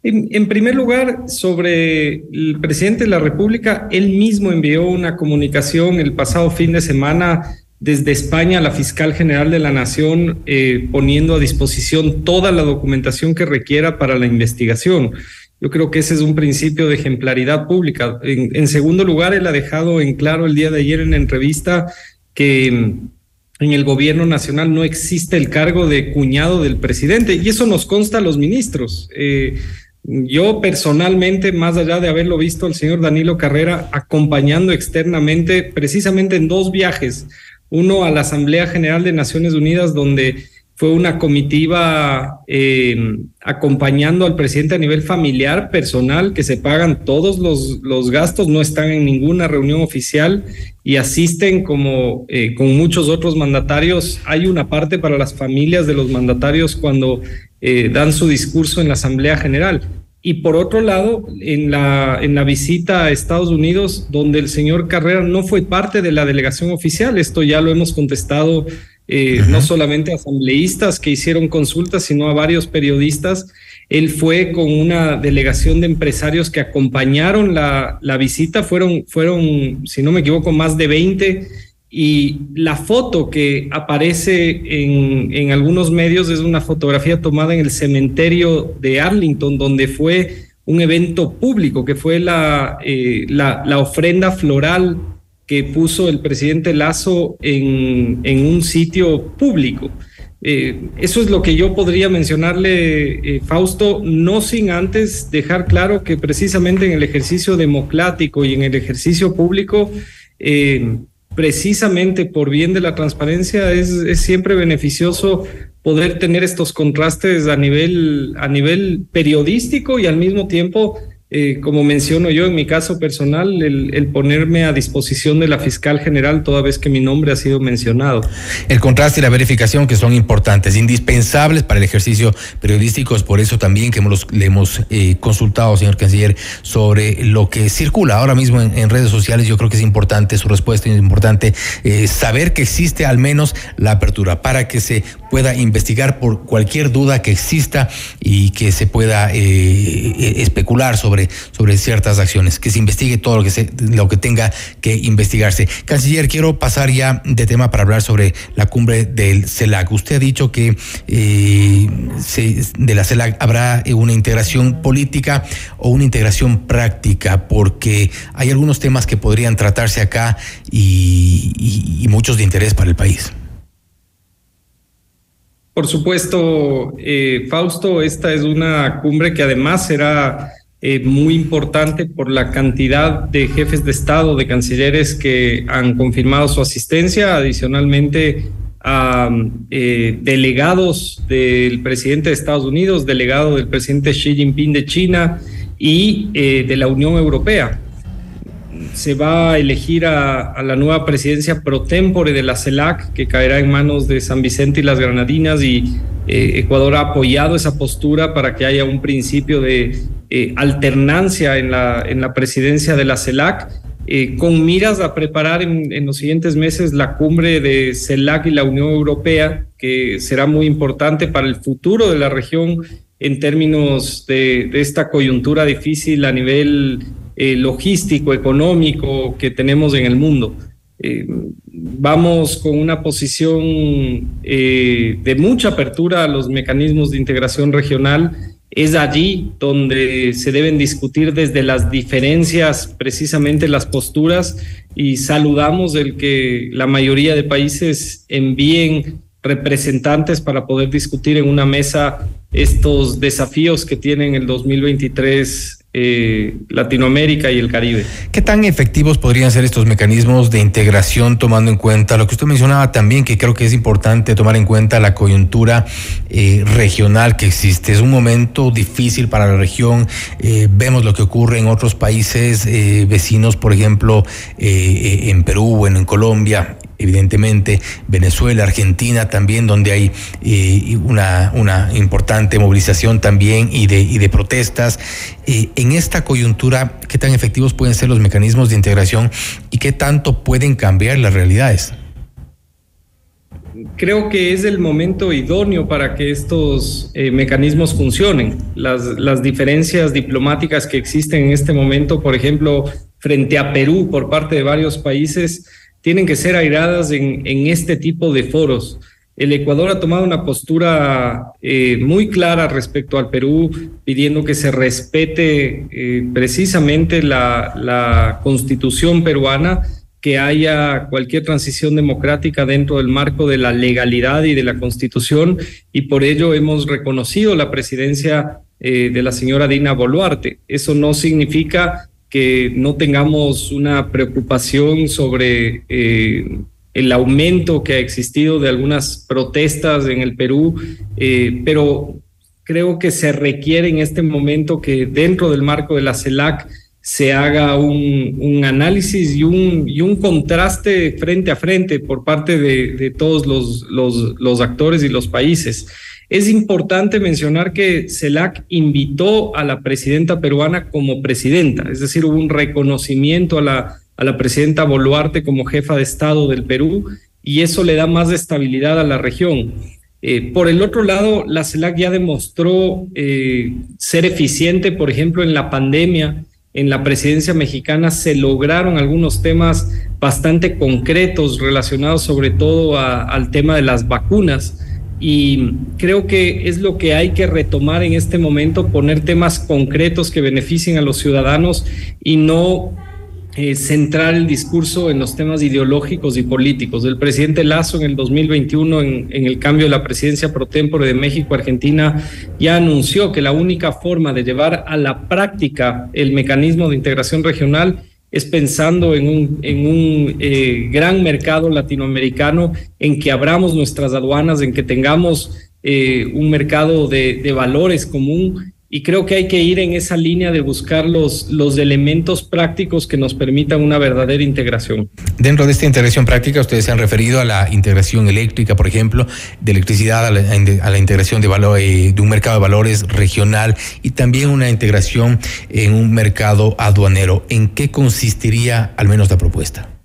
En, primer lugar, sobre el presidente de la República, él mismo envió una comunicación el pasado fin de semana desde España la fiscal general de la Nación eh, poniendo a disposición toda la documentación que requiera para la investigación. Yo creo que ese es un principio de ejemplaridad pública. En, segundo lugar, él ha dejado en claro el día de ayer en entrevista que en el gobierno nacional no existe el cargo de cuñado del presidente y eso nos consta a los ministros. Eh, yo personalmente, más allá de haberlo visto al señor Danilo Carrera acompañando externamente, precisamente en dos viajes, uno a la Asamblea General de Naciones Unidas, donde fue una comitiva eh, acompañando al presidente a nivel familiar, personal, que se pagan todos los, los gastos, no están en ninguna reunión oficial y asisten como eh, con muchos otros mandatarios. Hay una parte para las familias de los mandatarios cuando eh, dan su discurso en la Asamblea General. Y por otro lado, en la, en la visita a Estados Unidos, donde el señor Carrera no fue parte de la delegación oficial, esto ya lo hemos contestado eh, no solamente a asambleístas que hicieron consultas, sino a varios periodistas. Él fue con una delegación de empresarios que acompañaron la, la visita, fueron, fueron, si no me equivoco, más de 20 y la foto que aparece en, en, algunos medios es una fotografía tomada en el cementerio de Arlington, donde fue un evento público, que fue la, eh, la, la, ofrenda floral que puso el presidente Lazo en, en un sitio público. Eh, eso es lo que yo podría mencionarle, eh, Fausto, no sin antes dejar claro que precisamente en el ejercicio democrático y en el ejercicio público, eh, precisamente por bien de la transparencia, es, es, siempre beneficioso poder tener estos contrastes a nivel, a nivel periodístico y al mismo tiempo eh, como menciono yo en mi caso personal, el, ponerme a disposición de la fiscal general toda vez que mi nombre ha sido mencionado. El contraste y la verificación que son importantes, indispensables para el ejercicio periodístico, es por eso también que hemos, le hemos eh, consultado, señor canciller, sobre lo que circula ahora mismo en, en, redes sociales. Yo creo que es importante su respuesta, es importante eh, saber que existe al menos la apertura para que se pueda investigar por cualquier duda que exista y que se pueda eh, especular sobre sobre, ciertas acciones, que se investigue todo lo que, se, lo que tenga que investigarse. Canciller, quiero pasar ya de tema para hablar sobre la cumbre del CELAC. Usted ha dicho que eh, se, de la CELAC habrá una integración política o una integración práctica, porque hay algunos temas que podrían tratarse acá y muchos de interés para el país. Por supuesto, eh, Fausto, esta es una cumbre que además será eh, muy importante por la cantidad de jefes de Estado, de cancilleres que han confirmado su asistencia, adicionalmente a eh, delegados del presidente de Estados Unidos, delegado del presidente Xi Jinping de China y eh, de la Unión Europea. Se va a elegir a, la nueva presidencia pro tempore de la CELAC, que caerá en manos de San Vicente y las Granadinas, y eh, Ecuador ha apoyado esa postura para que haya un principio de eh, alternancia en la, en la presidencia de la CELAC, eh, con miras a preparar en, en, los siguientes meses la cumbre de CELAC y la Unión Europea, que será muy importante para el futuro de la región en términos de, de esta coyuntura difícil a nivel eh, logístico, económico que tenemos en el mundo. eh, vamos con una posición eh, de mucha apertura a los mecanismos de integración regional. Es allí donde se deben discutir desde las diferencias, precisamente las posturas, y saludamos el que la mayoría de países envíen representantes para poder discutir en una mesa estos desafíos que tienen el 2023 eh, Latinoamérica y el Caribe. ¿Qué tan efectivos podrían ser estos mecanismos de integración tomando en cuenta lo que usted mencionaba también, que creo que es importante tomar en cuenta la coyuntura eh, regional que existe? Es un momento difícil para la región, eh, vemos lo que ocurre en otros países vecinos, por ejemplo, en Perú, en Colombia, evidentemente Venezuela, Argentina también, donde hay eh, una, una, importante movilización también y de, y de protestas. Eh, en esta coyuntura, ¿qué tan efectivos pueden ser los mecanismos de integración y qué tanto pueden cambiar las realidades? Creo que es el momento idóneo para que estos eh, mecanismos funcionen. Las, las diferencias diplomáticas que existen en este momento, por ejemplo, frente a Perú por parte de varios países, tienen que ser airadas en, este tipo de foros. El Ecuador ha tomado una postura eh, muy clara respecto al Perú, pidiendo que se respete eh, precisamente la, la, constitución peruana, que haya cualquier transición democrática dentro del marco de la legalidad y de la constitución, y por ello hemos reconocido la presidencia eh, de la señora Dina Boluarte. Eso no significa que no tengamos una preocupación sobre eh, el aumento que ha existido de algunas protestas en el Perú, eh, pero creo que se requiere en este momento que dentro del marco de la CELAC se haga un, análisis y un, y un contraste frente a frente por parte de, todos los, los, los actores y los países. Es importante mencionar que CELAC invitó a la presidenta peruana como presidenta, es decir, hubo un reconocimiento a la, a presidenta Boluarte como jefa de Estado del Perú y eso le da más estabilidad a la región. Eh, por el otro lado, la CELAC ya demostró eh, ser eficiente, por ejemplo, en la pandemia. En la presidencia mexicana se lograron algunos temas bastante concretos relacionados sobre todo al tema de las vacunas y creo que es lo que hay que retomar en este momento, poner temas concretos que beneficien a los ciudadanos y no eh, centrar el discurso en los temas ideológicos y políticos. El presidente Lazo en el 2021, en, en el cambio de la presidencia pro tempore de México-Argentina, ya anunció que la única forma de llevar a la práctica el mecanismo de integración regional es pensando en un, en un eh, gran mercado latinoamericano, en que abramos nuestras aduanas, en que tengamos eh, un mercado de, de, valores común y creo que hay que ir en esa línea de buscar los, los elementos prácticos que nos permitan una verdadera integración. Dentro de esta integración práctica, ustedes se han referido a la integración eléctrica, por ejemplo, de electricidad, a la, integración de, valor, eh, de un mercado de valores regional y también una integración en un mercado aduanero. ¿En qué consistiría al menos la propuesta?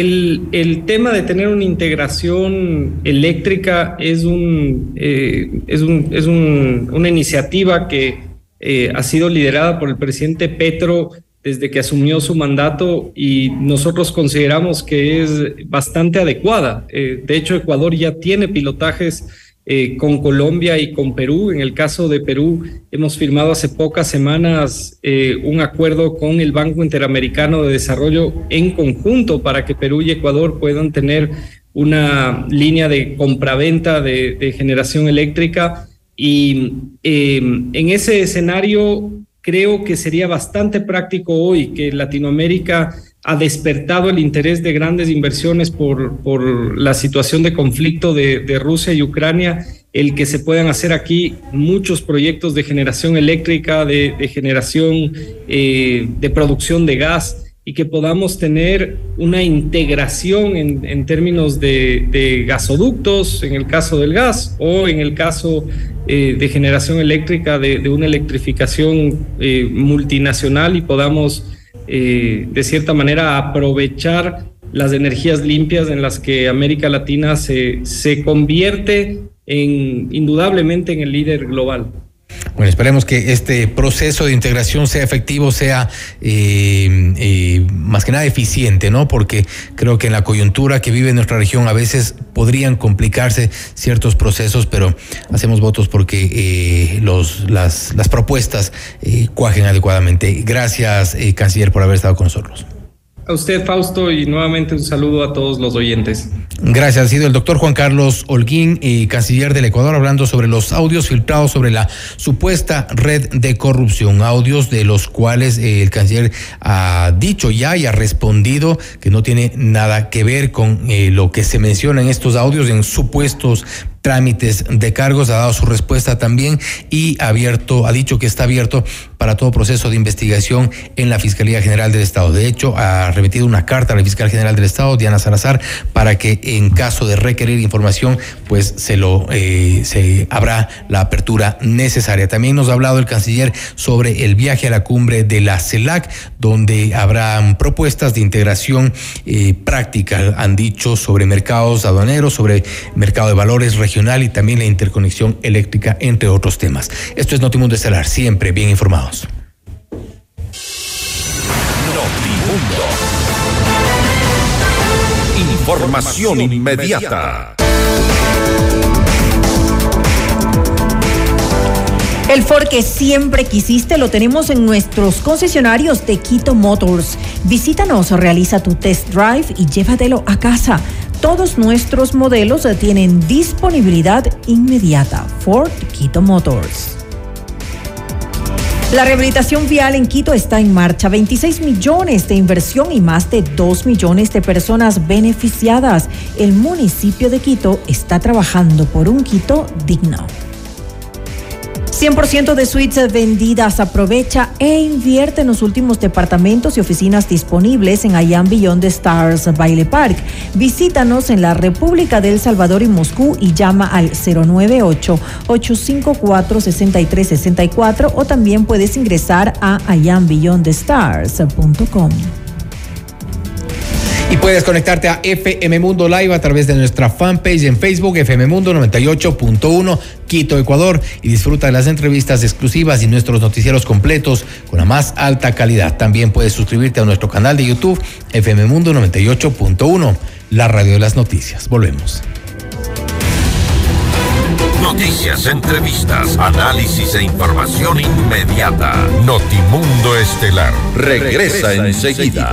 El, tema de tener una integración eléctrica es, un, eh, es, un, es una iniciativa que eh, ha sido liderada por el presidente Petro desde que asumió su mandato y nosotros consideramos que es bastante adecuada. Eh, de hecho, Ecuador ya tiene pilotajes eh, con Colombia y con Perú. En el caso de Perú, hemos firmado hace pocas semanas eh, un acuerdo con el Banco Interamericano de Desarrollo en conjunto para que Perú y Ecuador puedan tener una línea de compraventa de, de generación eléctrica. Y eh, en ese escenario creo que sería bastante práctico hoy que Latinoamérica ha despertado el interés de grandes inversiones por, por la situación de conflicto de, de, Rusia y Ucrania, el que se puedan hacer aquí muchos proyectos de generación eléctrica, de, de generación eh, de producción de gas y que podamos tener una integración en, en términos de, de, gasoductos, en el caso del gas, o en el caso eh, de generación eléctrica, de, una electrificación eh, multinacional y podamos eh, de cierta manera aprovechar las energías limpias en las que América Latina se, se convierte en indudablemente en el líder global. Bueno, esperemos que este proceso de integración sea efectivo, sea eh, eh, más que nada eficiente, ¿no? Porque creo que en la coyuntura que vive nuestra región a veces podrían complicarse ciertos procesos, pero hacemos votos porque eh, los, las, las propuestas cuajen adecuadamente. Gracias, canciller, por haber estado con nosotros. A usted, Fausto, y nuevamente un saludo a todos los oyentes. Gracias. Ha sido el doctor Juan Carlos Holguín, y canciller del Ecuador, hablando sobre los audios filtrados sobre la supuesta red de corrupción. Audios de los cuales eh, el canciller ha dicho ya y ha respondido que no tiene nada que ver con eh, lo que se menciona en estos audios en supuestos trámites de cargos, ha dado su respuesta también y abierto, ha dicho que está abierto para todo proceso de investigación en la Fiscalía General del Estado. De hecho, ha remitido una carta a la Fiscal General del Estado, Diana Salazar, para que en caso de requerir información, pues se lo eh, se habrá la apertura necesaria. También nos ha hablado el canciller sobre el viaje a la cumbre de la CELAC, donde habrán propuestas de integración eh, práctica, han dicho sobre mercados aduaneros, sobre mercado de valores regionales y también la interconexión eléctrica, entre otros temas. Esto es Notimundo Estelar, siempre bien Notimundo. Información inmediata. El Ford que siempre quisiste lo tenemos en nuestros concesionarios de Quito Motors. Visítanos, realiza tu test drive y llévatelo a casa. Todos nuestros modelos tienen disponibilidad inmediata. Ford Quito Motors. La rehabilitación vial en Quito está en marcha. 26 millones de inversión y más de 2 millones de personas beneficiadas. El municipio de Quito está trabajando por un Quito digno. 100% de suites vendidas. Aprovecha e invierte en los últimos departamentos y oficinas disponibles en Ayan Beyond the Stars Baile Park. Visítanos en la República del Salvador y Moscú y llama al 098-854-6364 o también puedes ingresar a ayanbeyondthestars.com. Y puedes conectarte a FM Mundo Live a través de nuestra fanpage en Facebook, FM Mundo 98.1 Quito, Ecuador, y disfruta de las entrevistas exclusivas y nuestros noticieros completos con la más alta calidad. También puedes suscribirte a nuestro canal de YouTube, FM Mundo 98.1, la radio de las noticias. Volvemos. Noticias, entrevistas, análisis e información inmediata. Notimundo Estelar regresa, enseguida.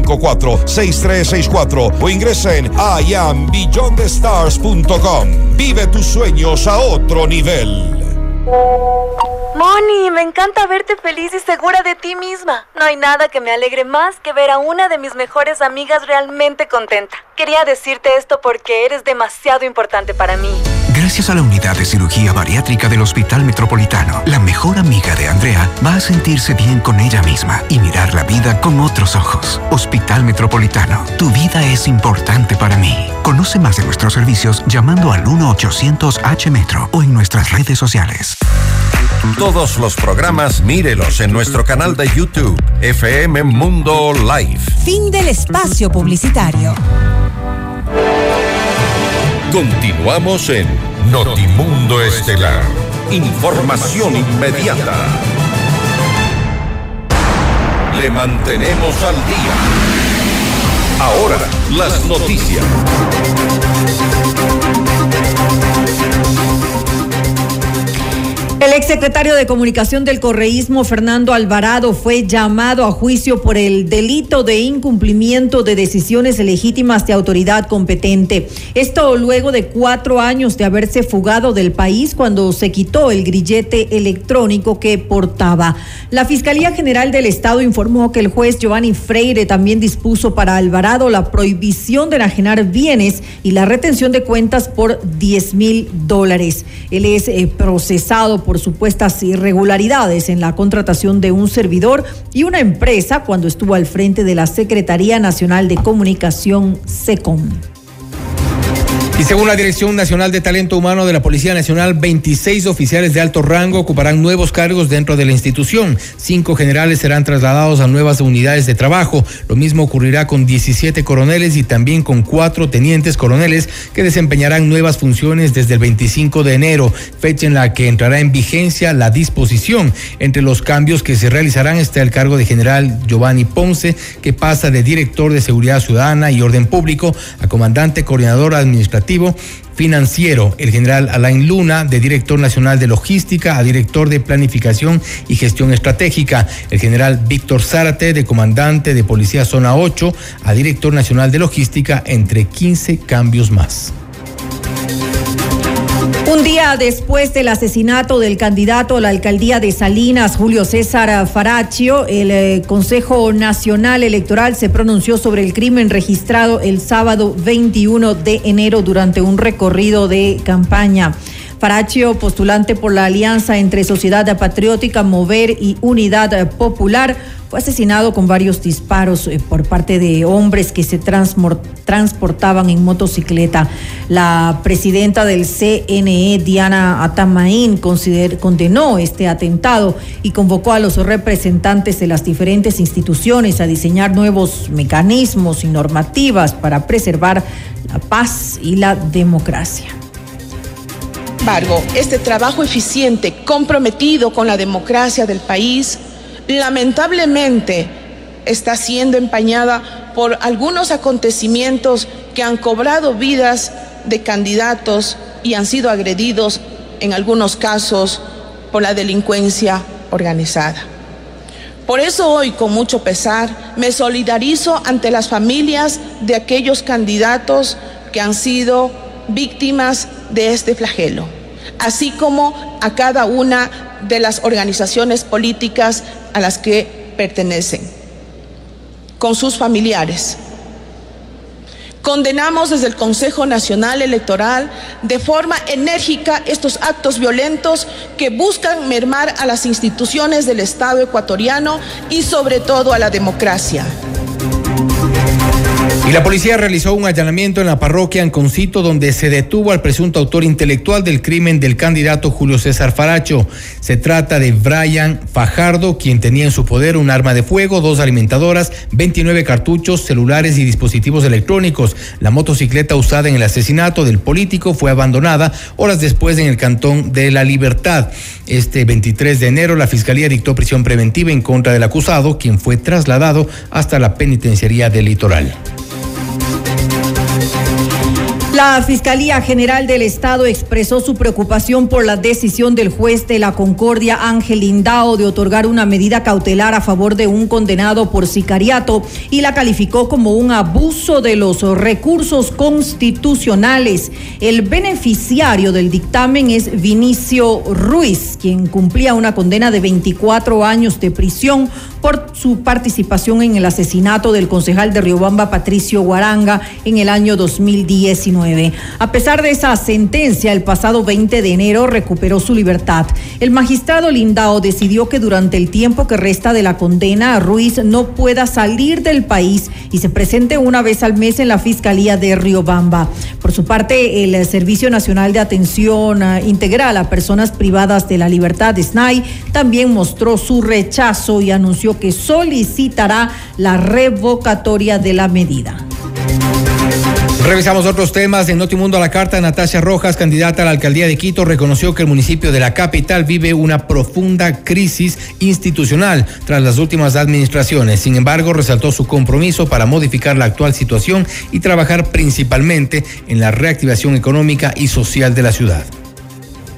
6364 o ingresa en iambeyondthestars.com. Vive tus sueños a otro nivel. Moni, me encanta verte feliz y segura de ti misma. No hay nada que me alegre más que ver a una de mis mejores amigas realmente contenta. Quería decirte esto porque eres demasiado importante para mí. Gracias a la unidad de cirugía bariátrica del Hospital Metropolitano, la mejor amiga de Andrea va a sentirse bien con ella misma y mirar la vida con otros ojos. Hospital Metropolitano, tu vida es importante para mí. Conoce más de nuestros servicios llamando al 1-800-H-Metro o en nuestras redes sociales. Todos los programas mírelos en nuestro canal de YouTube, FM Mundo Live. Fin del espacio publicitario. Continuamos en Notimundo Estelar Información inmediata. Le mantenemos al día. Ahora, las noticias. El exsecretario de Comunicación del Correísmo, Fernando Alvarado, fue llamado a juicio por el delito de incumplimiento de decisiones legítimas de autoridad competente. Esto luego de cuatro años de haberse fugado del país cuando se quitó el grillete electrónico que portaba. La Fiscalía General del Estado informó que el juez Giovanni Freire también dispuso para Alvarado la prohibición de enajenar bienes y la retención de cuentas por 10 mil dólares. Él es eh, procesado por por supuestas irregularidades en la contratación de un servidor y una empresa cuando estuvo al frente de la Secretaría Nacional de Comunicación, SECOM. Y según la Dirección Nacional de Talento Humano de la Policía Nacional, 26 oficiales de alto rango ocuparán nuevos cargos dentro de la institución. Cinco generales serán trasladados a nuevas unidades de trabajo. Lo mismo ocurrirá con 17 coroneles y también con cuatro tenientes coroneles que desempeñarán nuevas funciones desde el 25 de enero, fecha en la que entrará en vigencia la disposición. Entre los cambios que se realizarán está el cargo de general Giovanni Ponce, que pasa de director de Seguridad Ciudadana y Orden Público a comandante coordinador administrativo financiero, el general Alain Luna, de director nacional de logística a director de planificación y gestión estratégica, el general Víctor Zárate, de comandante de Policía Zona 8 a director nacional de logística, entre 15 cambios más. Un día después del asesinato del candidato a la alcaldía de Salinas, Julio César Faracio, el eh, Consejo Nacional Electoral se pronunció sobre el crimen registrado el sábado 21 de enero durante un recorrido de campaña. Faracio, postulante por la alianza entre Sociedad Patriótica, Mover y Unidad Popular, fue asesinado con varios disparos eh, por parte de hombres que se transportaban en motocicleta. La presidenta del CNE, Diana Atamaín, condenó este atentado y convocó a los representantes de las diferentes instituciones a diseñar nuevos mecanismos y normativas para preservar la paz y la democracia embargo, este trabajo eficiente, comprometido con la democracia del país, lamentablemente está siendo empañada por algunos acontecimientos que han cobrado vidas de candidatos y han sido agredidos en algunos casos por la delincuencia organizada. Por eso hoy, con mucho pesar, me solidarizo ante las familias de aquellos candidatos que han sido víctimas de este flagelo, así como a cada una de las organizaciones políticas a las que pertenecen, con sus familiares. Condenamos desde el Consejo Nacional Electoral de forma enérgica estos actos violentos que buscan mermar a las instituciones del Estado ecuatoriano y sobre todo a la democracia. Y la policía realizó un allanamiento en la parroquia Anconcito donde se detuvo al presunto autor intelectual del crimen del candidato Julio César Faracho. Se trata de Brian Fajardo, quien tenía en su poder un arma de fuego, dos alimentadoras, 29 cartuchos, celulares y dispositivos electrónicos. La motocicleta usada en el asesinato del político fue abandonada horas después en el Cantón de la Libertad. Este 23 de enero la Fiscalía dictó prisión preventiva en contra del acusado, quien fue trasladado hasta la penitenciaría del litoral. La Fiscalía General del Estado expresó su preocupación por la decisión del juez de la Concordia, Ángel Lindao, de otorgar una medida cautelar a favor de un condenado por sicariato y la calificó como un abuso de los recursos constitucionales. El beneficiario del dictamen es Vinicio Ruiz, quien cumplía una condena de 24 años de prisión por su participación en el asesinato del concejal de Riobamba, Patricio Guaranga, en el año 2019. A pesar de esa sentencia, el pasado 20 de enero recuperó su libertad. El magistrado Lindao decidió que durante el tiempo que resta de la condena, Ruiz no pueda salir del país y se presente una vez al mes en la Fiscalía de Riobamba. Por su parte, el Servicio Nacional de Atención eh, Integral a Personas Privadas de la Libertad, SNAI, también mostró su rechazo y anunció que solicitará la revocatoria de la medida. Revisamos otros temas. En Notimundo a la Carta, Natasha Rojas, candidata a la alcaldía de Quito, reconoció que el municipio de la capital vive una profunda crisis institucional tras las últimas administraciones. Sin embargo, resaltó su compromiso para modificar la actual situación y trabajar principalmente en la reactivación económica y social de la ciudad.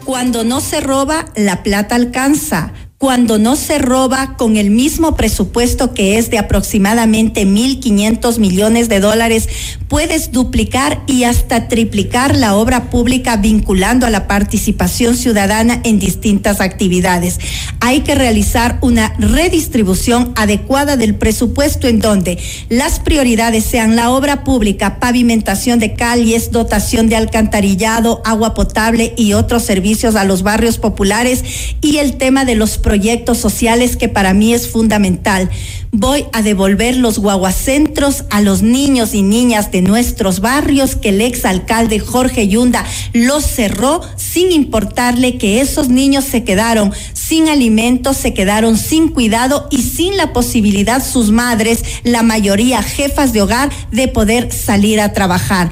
Cuando no se roba, la plata alcanza cuando no se roba con el mismo presupuesto que es de aproximadamente 1.500 millones de dólares, puedes duplicar y hasta triplicar la obra pública vinculando a la participación ciudadana en distintas actividades. Hay que realizar una redistribución adecuada del presupuesto en donde las prioridades sean la obra pública, pavimentación de calles, dotación de alcantarillado, agua potable y otros servicios a los barrios populares y el tema de los proyectos sociales que para mí es fundamental. Voy a devolver los guaguacentros a los niños y niñas de nuestros barrios que el exalcalde Jorge Yunda los cerró sin importarle que esos niños se quedaron sin alimentos, se quedaron sin cuidado y sin la posibilidad sus madres, la mayoría jefas de hogar, de poder salir a trabajar.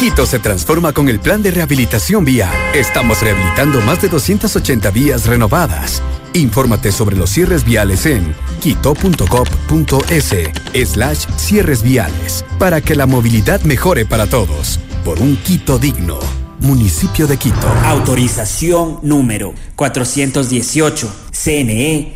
Quito se transforma con el plan de rehabilitación vía. Estamos rehabilitando más de 280 vías renovadas. Infórmate sobre los cierres viales en quito.gov.es slash cierres viales para que la movilidad mejore para todos. Por un Quito digno. Municipio de Quito. Autorización número 418. CNE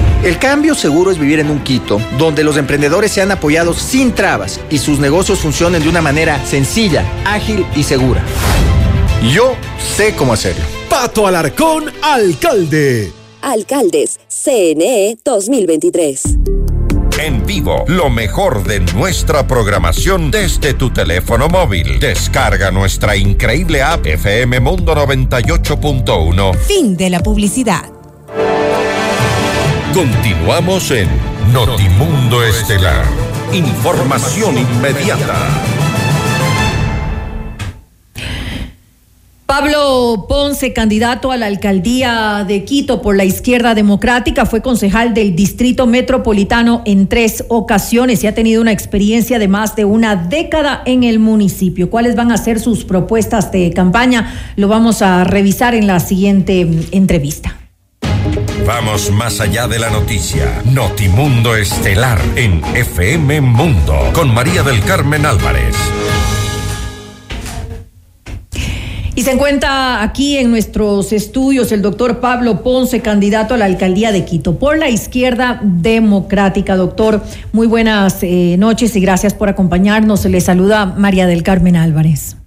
El cambio seguro es vivir en un Quito donde los emprendedores sean apoyados sin trabas y sus negocios funcionen de una manera sencilla, ágil y segura. Yo sé cómo hacerlo. Pato Alarcón, alcalde. Alcaldes, CNE 2023. En vivo, lo mejor de nuestra programación desde tu teléfono móvil. Descarga nuestra increíble app FM Mundo 98.1. Fin de la publicidad. Continuamos en Notimundo Estelar. Información inmediata. Pablo Ponce, candidato a la alcaldía de Quito por la izquierda democrática, fue concejal del Distrito Metropolitano en tres ocasiones y ha tenido una experiencia de más de una década en el municipio. ¿Cuáles van a ser sus propuestas de campaña? Lo vamos a revisar en la siguiente entrevista. Vamos más allá de la noticia. Notimundo Estelar en FM Mundo con María del Carmen Álvarez. Y se encuentra aquí en nuestros estudios el doctor Pablo Ponce, candidato a la alcaldía de Quito por la izquierda democrática. Doctor, muy buenas eh, noches y gracias por acompañarnos. Le saluda María del Carmen Álvarez.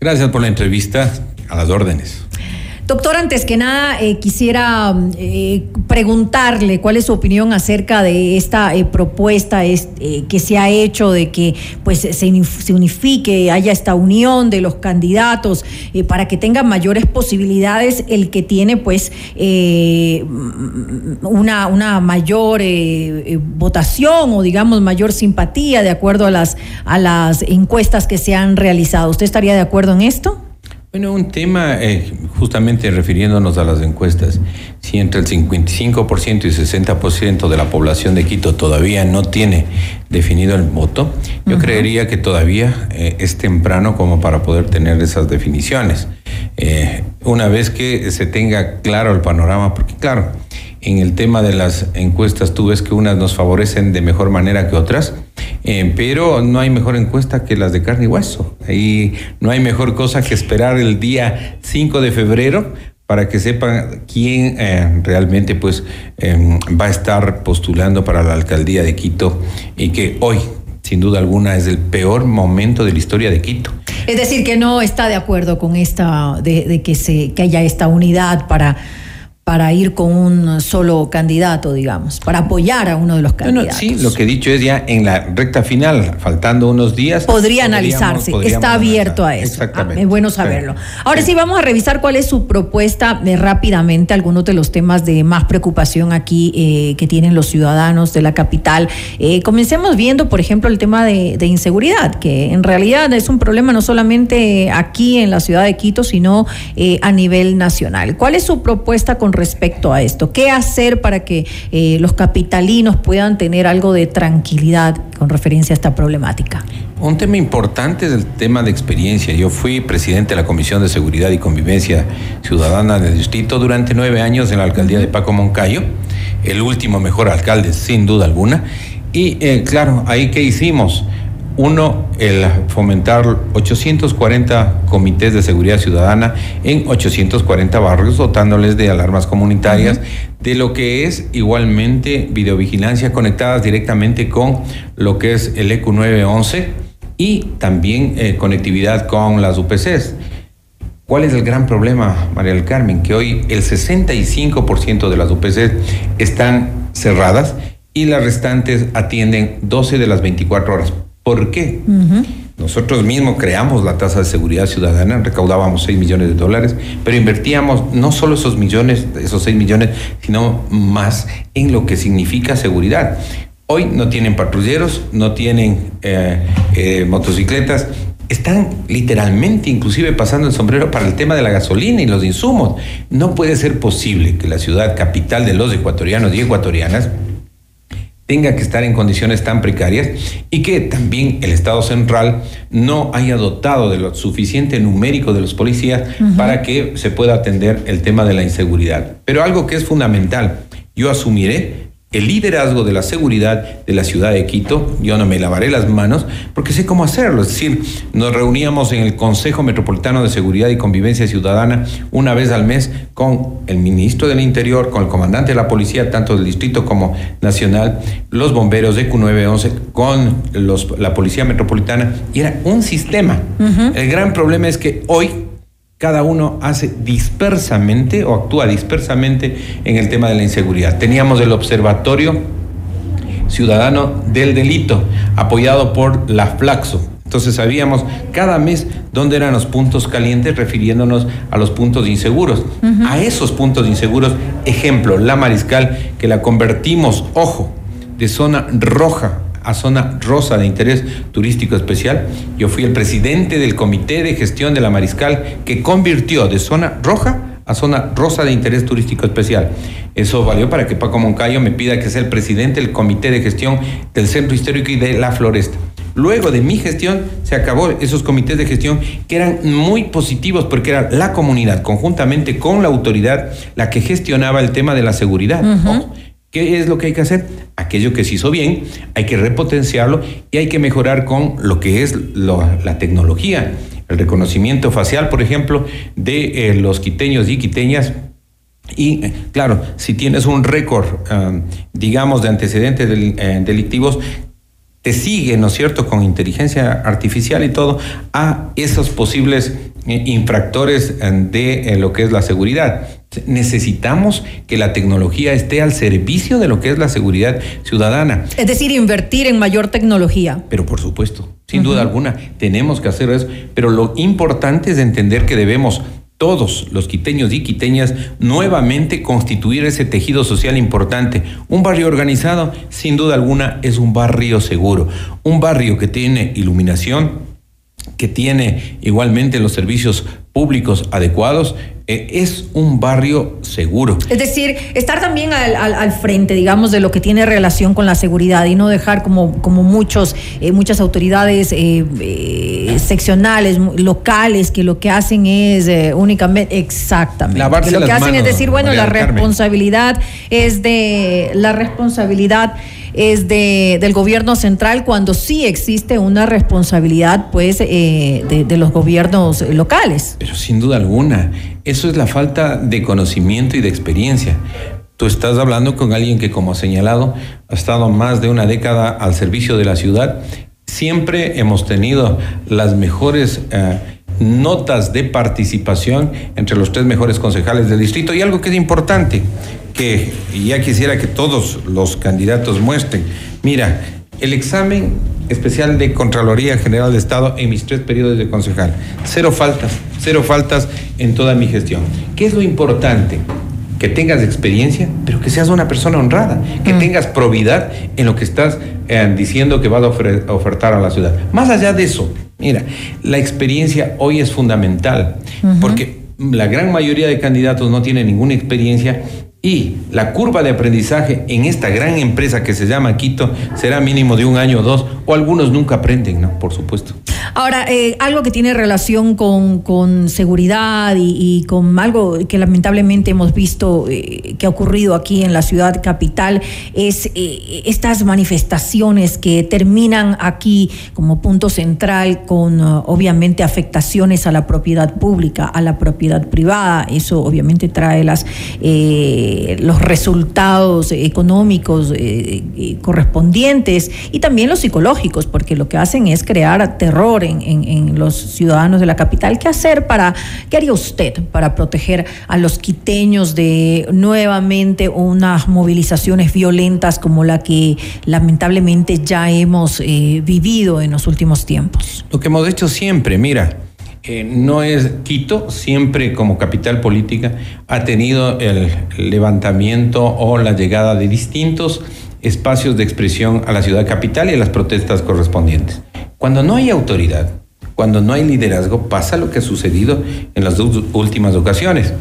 Gracias por la entrevista. A las órdenes. Doctor, antes que nada, eh, quisiera eh, preguntarle cuál es su opinión acerca de esta eh, propuesta que se ha hecho de que pues se, unifique, haya esta unión de los candidatos para que tengan mayores posibilidades el que tiene pues una, una mayor votación o digamos mayor simpatía de acuerdo a las, a las encuestas que se han realizado. ¿Usted estaría de acuerdo en esto? Bueno, un tema, eh, justamente refiriéndonos a las encuestas, si entre el 55% y 60% de la población de Quito todavía no tiene definido el voto, yo creería que todavía eh, es temprano como para poder tener esas definiciones. Eh, una vez que se tenga claro el panorama, porque claro, en el tema de las encuestas tú ves que unas nos favorecen de mejor manera que otras, eh, pero no hay mejor encuesta que las de carne y hueso. Ahí no hay mejor cosa que esperar el día 5 de febrero para que sepan quién eh, realmente pues em, va a estar postulando para la alcaldía de Quito y que hoy, sin duda alguna, es el peor momento de la historia de Quito. Es decir, que no está de acuerdo con esta, de, de que, se, que haya esta unidad para para ir con un solo candidato, digamos, para apoyar a uno de los candidatos. sí, lo que he dicho es ya en la recta final, faltando unos días. Podría analizarse, está abierto a eso. Exactamente. Ah, es bueno saberlo. Ahora sí. vamos a revisar cuál es su propuesta eh, rápidamente, algunos de los temas de más preocupación aquí eh, que tienen los ciudadanos de la capital. Eh, comencemos viendo, por ejemplo, el tema de, de, inseguridad, que en realidad es un problema no solamente aquí en la ciudad de Quito, sino a nivel nacional. ¿Cuál es su propuesta con respecto a esto? ¿Qué hacer para que eh, los capitalinos puedan tener algo de tranquilidad con referencia a esta problemática? Un tema importante es el tema de experiencia. Yo fui presidente de la Comisión de Seguridad y Convivencia Ciudadana del Distrito durante nueve años en la alcaldía de Paco Moncayo, el último mejor alcalde sin duda alguna. Y eh, claro, ahí qué hicimos? Uno, el fomentar 840 comités de seguridad ciudadana en 840 barrios, dotándoles de alarmas comunitarias, de lo que es igualmente videovigilancia conectadas directamente con lo que es el EQ 911 y también eh, conectividad con las UPCs. ¿Cuál es el gran problema, María del Carmen? Que hoy el 65% de las UPCs están cerradas y las restantes atienden 12 de las 24 horas. ¿Por qué? Nosotros mismos creamos la tasa de seguridad ciudadana, recaudábamos 6 millones de dólares, pero invertíamos no solo esos millones, esos 6 millones, sino más en lo que significa seguridad. Hoy no tienen patrulleros, no tienen eh, eh, motocicletas, están literalmente inclusive pasando el sombrero para el tema de la gasolina y los insumos. No puede ser posible que la ciudad capital de los ecuatorianos y ecuatorianas tenga que estar en condiciones tan precarias y que también el Estado central no haya dotado de lo suficiente numérico de los policías para que se pueda atender el tema de la inseguridad. Pero algo que es fundamental, yo asumiré el liderazgo de la seguridad de la ciudad de Quito. Yo no me lavaré las manos porque sé cómo hacerlo. Es decir, nos reuníamos en el Consejo Metropolitano de Seguridad y Convivencia Ciudadana una vez al mes con el ministro del Interior, con el comandante de la policía, tanto del distrito como nacional, los bomberos de Q911, con los, la policía metropolitana. Y era un sistema. El gran problema es que hoy cada uno hace dispersamente o actúa dispersamente en el tema de la inseguridad. Teníamos el Observatorio Ciudadano del Delito, apoyado por la Flaxo. Entonces sabíamos cada mes dónde eran los puntos calientes refiriéndonos a los puntos inseguros. A esos puntos inseguros, ejemplo, la Mariscal, que la convertimos, ojo, de zona roja a zona rosa de interés turístico especial. Yo fui el presidente del comité de gestión de la Mariscal que convirtió de zona roja a zona rosa de interés turístico especial. Eso valió para que Paco Moncayo me pida que sea el presidente del comité de gestión del centro histórico y de la floresta. Luego de mi gestión se acabó esos comités de gestión que eran muy positivos porque era la comunidad conjuntamente con la autoridad la que gestionaba el tema de la seguridad. ¿Qué es lo que hay que hacer? Aquello que se hizo bien, hay que repotenciarlo y hay que mejorar con lo que es la tecnología. El reconocimiento facial, por ejemplo, de eh, los quiteños y quiteñas y eh, claro, si tienes un récord, ah, digamos, de antecedentes eh, delictivos, te sigue, ¿no es cierto?, con inteligencia artificial y todo, a esos posibles infractores de lo que es la seguridad. Necesitamos que la tecnología esté al servicio de lo que es la seguridad ciudadana. Es decir, invertir en mayor tecnología. Pero por supuesto, sin duda alguna, tenemos que hacer eso. Pero lo importante es entender que debemos todos los quiteños y quiteñas nuevamente constituir ese tejido social importante. Un barrio organizado, sin duda alguna, es un barrio seguro. Un barrio que tiene iluminación, que tiene igualmente los servicios públicos adecuados, eh, es un barrio seguro. Es decir, estar también al, al, al, frente, digamos, de lo que tiene relación con la seguridad y no dejar como, como muchos, eh, muchas autoridades eh, seccionales, locales, que lo que hacen es únicamente, exactamente, Lavarse que lo que hacen manos, es decir, bueno, María la Carmen. responsabilidad es de, la responsabilidad es de, del gobierno central cuando sí existe una responsabilidad pues eh, de, de los gobiernos locales. Pero sin duda alguna, eso es la falta de conocimiento y de experiencia. Tú estás hablando con alguien que, como ha señalado, ha estado más de una década al servicio de la ciudad. Siempre hemos tenido las mejores eh, notas de participación entre los tres mejores concejales del distrito. Y algo que es importante, que ya quisiera que todos los candidatos muestren. Mira, el examen especial de Contraloría General de Estado en mis tres periodos de concejal. Cero faltas, cero faltas en toda mi gestión. ¿Qué es lo importante? Que tengas experiencia, pero que seas una persona honrada, que Mm. tengas probidad en lo que estás eh, diciendo que vas a ofertar a la ciudad. Más allá de eso, mira, la experiencia hoy es fundamental, porque la gran mayoría de candidatos no tienen ninguna experiencia y la curva de aprendizaje en esta gran empresa que se llama Quito será mínimo de un año o dos, o algunos nunca aprenden, ¿no? Por supuesto. Ahora, eh, algo que tiene relación con, con seguridad y, con algo que lamentablemente hemos visto eh, que ha ocurrido aquí en la ciudad capital es eh, estas manifestaciones que terminan aquí como punto central con uh, obviamente afectaciones a la propiedad pública, a la propiedad privada. Eso obviamente trae las, los resultados económicos eh, eh, correspondientes y también los psicológicos, porque lo que hacen es crear terror en, en- los ciudadanos de la capital. ¿Qué hacer para, qué haría usted para proteger a los quiteños de nuevamente unas movilizaciones violentas como la que lamentablemente ya hemos eh, vivido en los últimos tiempos? Lo que hemos hecho siempre, mira, eh, no es Quito, siempre como capital política ha tenido el levantamiento o la llegada de distintos espacios de expresión a la ciudad capital y a las protestas correspondientes. Cuando no hay autoridad, cuando no hay liderazgo, pasa lo que ha sucedido en las dos últimas ocasiones.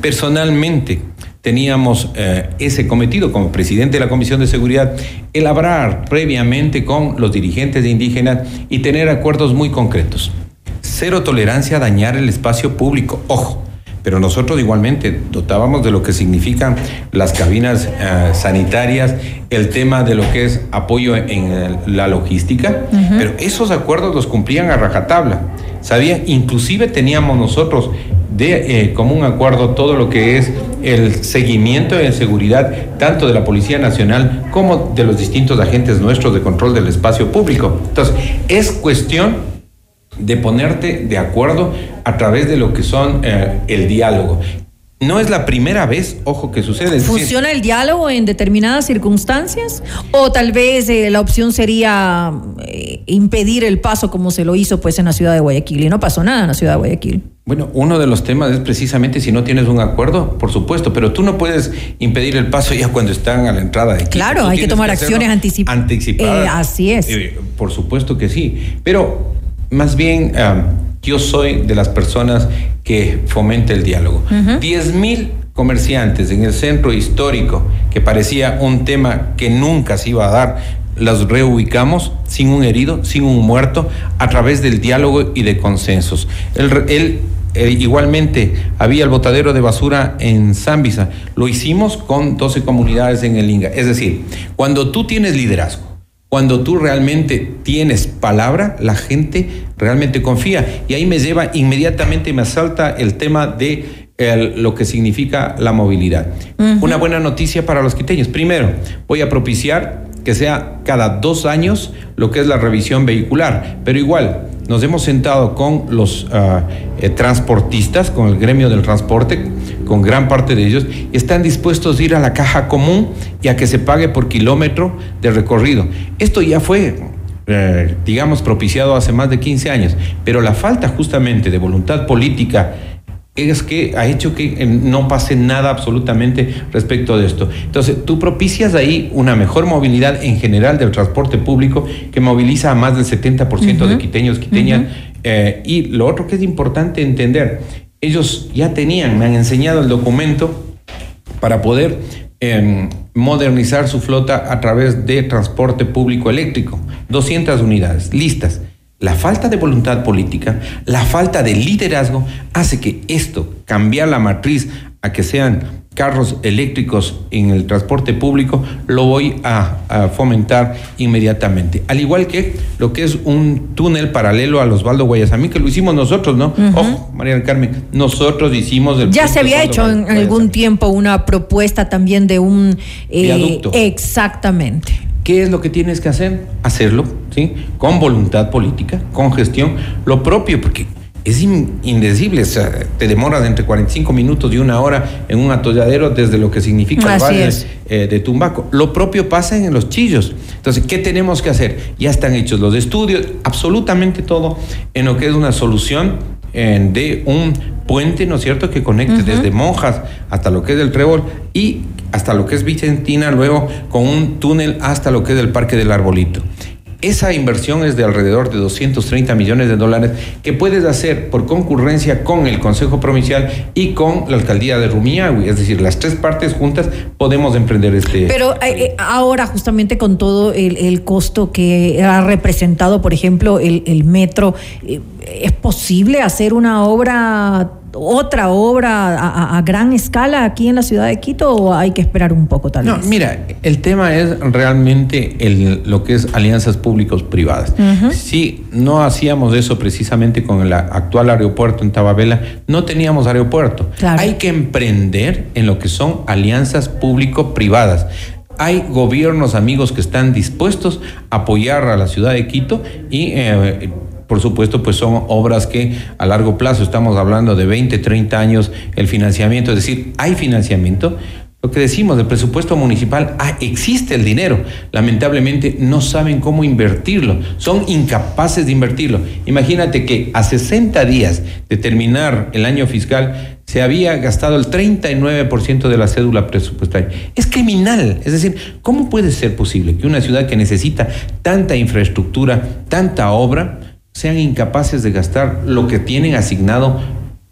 Personalmente, teníamos eh, ese cometido como presidente de la Comisión de Seguridad, el hablar previamente con los dirigentes indígenas y tener acuerdos muy concretos. Cero tolerancia a dañar el espacio público, ojo. Pero nosotros igualmente dotábamos de lo que significan las cabinas eh, sanitarias, el tema de lo que es apoyo en eh, la logística, pero esos acuerdos los cumplían a rajatabla. ¿Sabían? Inclusive teníamos nosotros de eh, común acuerdo todo lo que es el seguimiento de seguridad tanto de la Policía Nacional como de los distintos agentes nuestros de control del espacio público. Entonces, es cuestión de ponerte de acuerdo a través de lo que son eh, el diálogo. No es la primera vez, ojo, que sucede. decir, ¿Funciona el diálogo en determinadas circunstancias? ¿O tal vez eh, la opción sería eh, impedir el paso como se lo hizo pues en la ciudad de Guayaquil? Y no pasó nada en la ciudad de Guayaquil. Bueno, uno de los temas es precisamente si no tienes un acuerdo, por supuesto, pero tú no puedes impedir el paso ya cuando están a la entrada de Quito. Claro, Tú hay que tomar acciones anticip- anticipadas. Eh, así es. Por supuesto que sí, pero más bien yo soy de las personas que fomenta el diálogo. Ujú. 10 mil comerciantes en el centro histórico, que parecía un tema que nunca se iba a dar, los reubicamos sin un herido, sin un muerto, a través del diálogo y de consensos. El, el, eh, igualmente había el botadero de basura en Zambisa, lo hicimos con 12 comunidades en el Inga. Es decir, cuando tú tienes liderazgo, cuando tú realmente tienes palabra, la gente realmente confía. Y ahí me lleva inmediatamente, me asalta el tema de el- lo que significa la movilidad. Una buena noticia para los quiteños. Primero, voy a propiciar que sea cada dos años lo que es la revisión vehicular. Pero igual, nos hemos sentado con los ah, eh, transportistas, con el gremio del transporte, con gran parte de ellos, están dispuestos a ir a la caja común y a que se pague por kilómetro de recorrido. Esto ya fue, eh, digamos, propiciado hace más de 15 años, pero la falta justamente de voluntad política es que ha hecho que eh, no pase nada absolutamente respecto de esto. Entonces, tú propicias ahí una mejor movilidad en general del transporte público que moviliza a más del 70% de quiteños, quiteñas Eh, y lo otro que es importante entender, ellos ya tenían, me han enseñado el documento para poder eh, modernizar su flota a través de transporte público eléctrico. 200 unidades listas. La falta de voluntad política, la falta de liderazgo hace que esto, cambiar la matriz a que sean carros eléctricos en el transporte público, lo voy a, a, fomentar inmediatamente. Al igual que lo que es un túnel paralelo a los Osvaldo Guayasamín, que lo hicimos nosotros, ¿no? Uh -huh. Ojo, María del Carmen, nosotros hicimos el Ya se había hecho en algún tiempo una propuesta también de un eh, viaducto. Exactamente. ¿Qué es lo que tienes que hacer? Hacerlo, ¿sí? Con voluntad política, con gestión, lo propio, porque es in, indecible, o sea, te demoras entre 45 minutos y una hora en un atolladero desde lo que significa Así el valle eh, de Tumbaco. Lo propio pasa en los chillos. Entonces, ¿qué tenemos que hacer? Ya están hechos los estudios, absolutamente todo en lo que es una solución eh, de un puente, ¿no es cierto?, que conecte uh -huh. desde Monjas hasta lo que es el Trébol y hasta lo que es Vicentina, luego con un túnel hasta lo que es el Parque del Arbolito. Esa inversión es de alrededor de 230 millones de dólares que puedes hacer por concurrencia con el Consejo Provincial y con la Alcaldía de Rumiñahui. Es decir, las tres partes juntas podemos emprender este... Pero eh, ahora justamente con todo el, el, costo que ha representado, por ejemplo, el, el metro, eh, ¿es posible hacer una obra otra obra a, a, gran escala aquí en la ciudad de Quito o hay que esperar un poco tal no, vez? Mira, el tema es realmente el, lo que es alianzas públicos privadas. Uh -huh. Si no hacíamos eso precisamente con el actual aeropuerto en Tababela, no teníamos aeropuerto. Claro. Hay que emprender en lo que son alianzas público-privadas. Hay gobiernos amigos que están dispuestos a apoyar a la ciudad de Quito y eh, por supuesto, pues son obras que a largo plazo, estamos hablando de 20, 30 años el financiamiento, es decir, hay financiamiento. Lo que decimos del presupuesto municipal, ah, existe el dinero. Lamentablemente no saben cómo invertirlo, son incapaces de invertirlo. Imagínate que a 60 días de terminar el año fiscal se había gastado el 39% de la cédula presupuestaria. Es criminal. Es decir, ¿cómo puede ser posible que una ciudad que necesita tanta infraestructura, tanta obra, sean incapaces de gastar lo que tienen asignado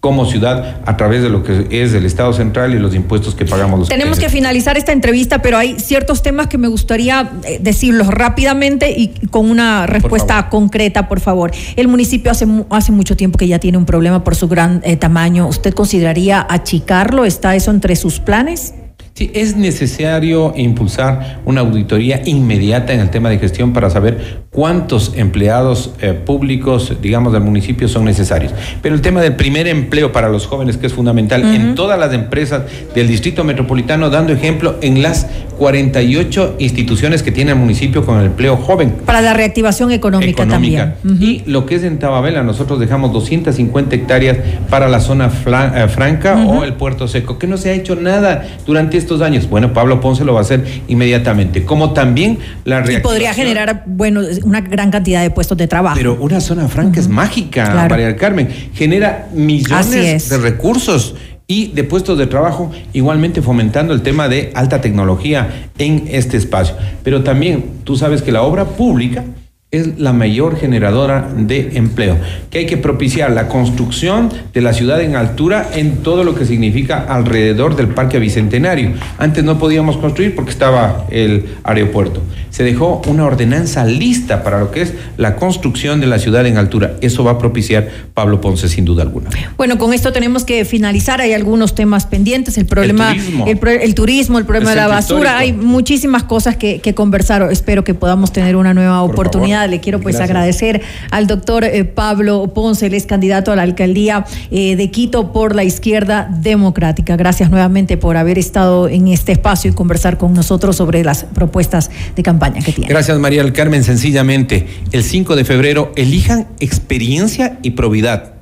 como ciudad a través de lo que es el Estado central y los impuestos que pagamos los Tenemos que finalizar esta entrevista, pero hay ciertos temas que me gustaría eh, decirlos rápidamente y con una respuesta por concreta, por favor. El municipio hace, hace mucho tiempo que ya tiene un problema por su gran eh, tamaño. ¿Usted consideraría achicarlo? ¿Está eso entre sus planes? Sí, es necesario impulsar una auditoría inmediata en el tema de gestión para saber cuántos empleados eh, públicos, digamos, del municipio son necesarios. Pero el tema del primer empleo para los jóvenes, que es fundamental uh -huh. en todas las empresas del Distrito Metropolitano, dando ejemplo en las 48 instituciones que tiene el municipio con el empleo joven. Para la reactivación económica, económica. también. Uh -huh. Y lo que es en Tababela, nosotros dejamos 250 hectáreas para la zona eh, franca uh -huh. o el puerto seco, que no se ha hecho nada durante estos años. Bueno, Pablo Ponce lo va a hacer inmediatamente, como también la reactivación. Y podría generar, bueno, una gran cantidad de puestos de trabajo. Pero una zona franca uh -huh. es mágica, claro. María del Carmen. Genera millones de recursos y de puestos de trabajo, igualmente fomentando el tema de alta tecnología en este espacio. Pero también tú sabes que la obra pública es la mayor generadora de empleo, que hay que propiciar la construcción de la ciudad en altura en todo lo que significa alrededor del Parque Bicentenario. Antes no podíamos construir porque estaba el aeropuerto. Se dejó una ordenanza lista para lo que es la construcción de la ciudad en altura. Eso va a propiciar Pablo Ponce sin duda alguna. Bueno, con esto tenemos que finalizar. Hay algunos temas pendientes, el problema, el turismo, el, el, turismo, el problema el de la basura. Histórico. Hay muchísimas cosas que, que, conversar. Espero que podamos tener una nueva Por oportunidad. Favor. Le quiero pues Gracias. agradecer al doctor eh, Pablo Ponce, él es candidato a la alcaldía eh, de Quito por la izquierda democrática. Gracias nuevamente por haber estado en este espacio y conversar con nosotros sobre las propuestas de campaña que tiene. Gracias María del Carmen. Sencillamente, el 5 de febrero elijan experiencia y probidad.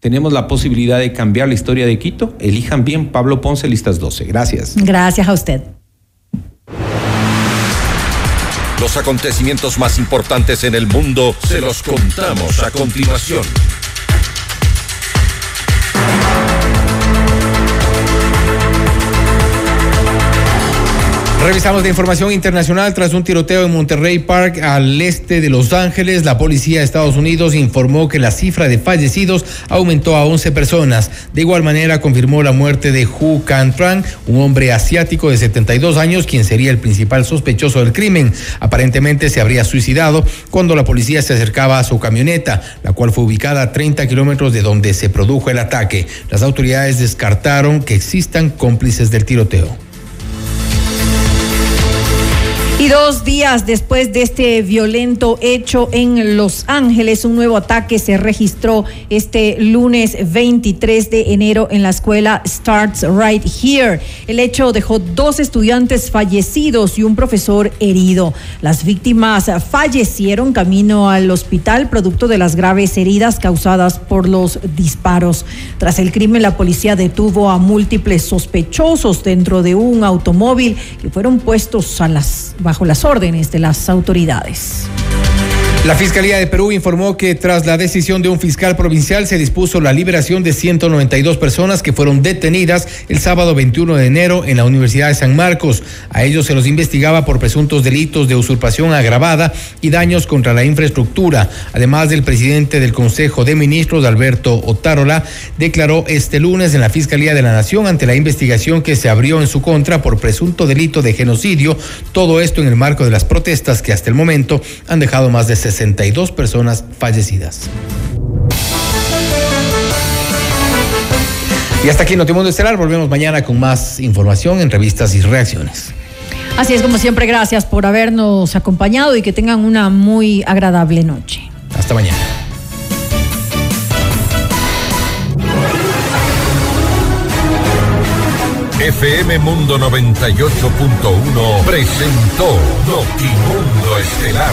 Tenemos la posibilidad de cambiar la historia de Quito. Elijan bien Pablo Ponce, listas 12. Gracias. Gracias a usted. Los acontecimientos más importantes en el mundo se los contamos a continuación. Revisamos de información internacional. Tras un tiroteo en Monterrey Park, al este de Los Ángeles, la policía de Estados Unidos informó que la cifra de fallecidos aumentó a 11 personas. De igual manera, confirmó la muerte de Hu Can Tran, un hombre asiático de 72 años, quien sería el principal sospechoso del crimen. Aparentemente se habría suicidado cuando la policía se acercaba a su camioneta, la cual fue ubicada a 30 kilómetros de donde se produjo el ataque. Las autoridades descartaron que existan cómplices del tiroteo. Y dos días después de este violento hecho en Los Ángeles, un nuevo ataque se registró este lunes 23 de enero en la escuela Starts Right Here. El hecho dejó dos estudiantes fallecidos y un profesor herido. Las víctimas fallecieron camino al hospital producto de las graves heridas causadas por los disparos. Tras el crimen, la policía detuvo a múltiples sospechosos dentro de un automóvil que fueron puestos a las bajo las órdenes de las autoridades. La Fiscalía de Perú informó que tras la decisión de un fiscal provincial se dispuso la liberación de 192 personas que fueron detenidas el sábado 21 de enero en la Universidad de San Marcos. A ellos se los investigaba por presuntos delitos de usurpación agravada y daños contra la infraestructura. Además, del presidente del Consejo de Ministros, Alberto Otárola, declaró este lunes en la Fiscalía de la Nación ante la investigación que se abrió en su contra por presunto delito de genocidio. Todo esto en el marco de las protestas que hasta el momento han dejado más de 60 62 personas fallecidas. Y hasta aquí Notimundo Estelar. Volvemos mañana con más información, entrevistas y reacciones. Así es, como siempre, gracias por habernos acompañado y que tengan una muy agradable noche. Hasta mañana. FM Mundo 98.1 presentó Notimundo Estelar.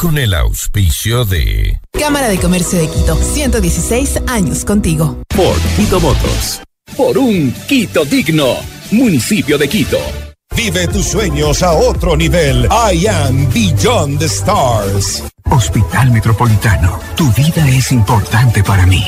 Con el auspicio de... Cámara de Comercio de Quito, 116 años contigo. Por Quito Motos. Por un Quito digno municipio de Quito. Vive tus sueños a otro nivel. I am Beyond the Stars. Hospital Metropolitano. Tu vida es importante para mí.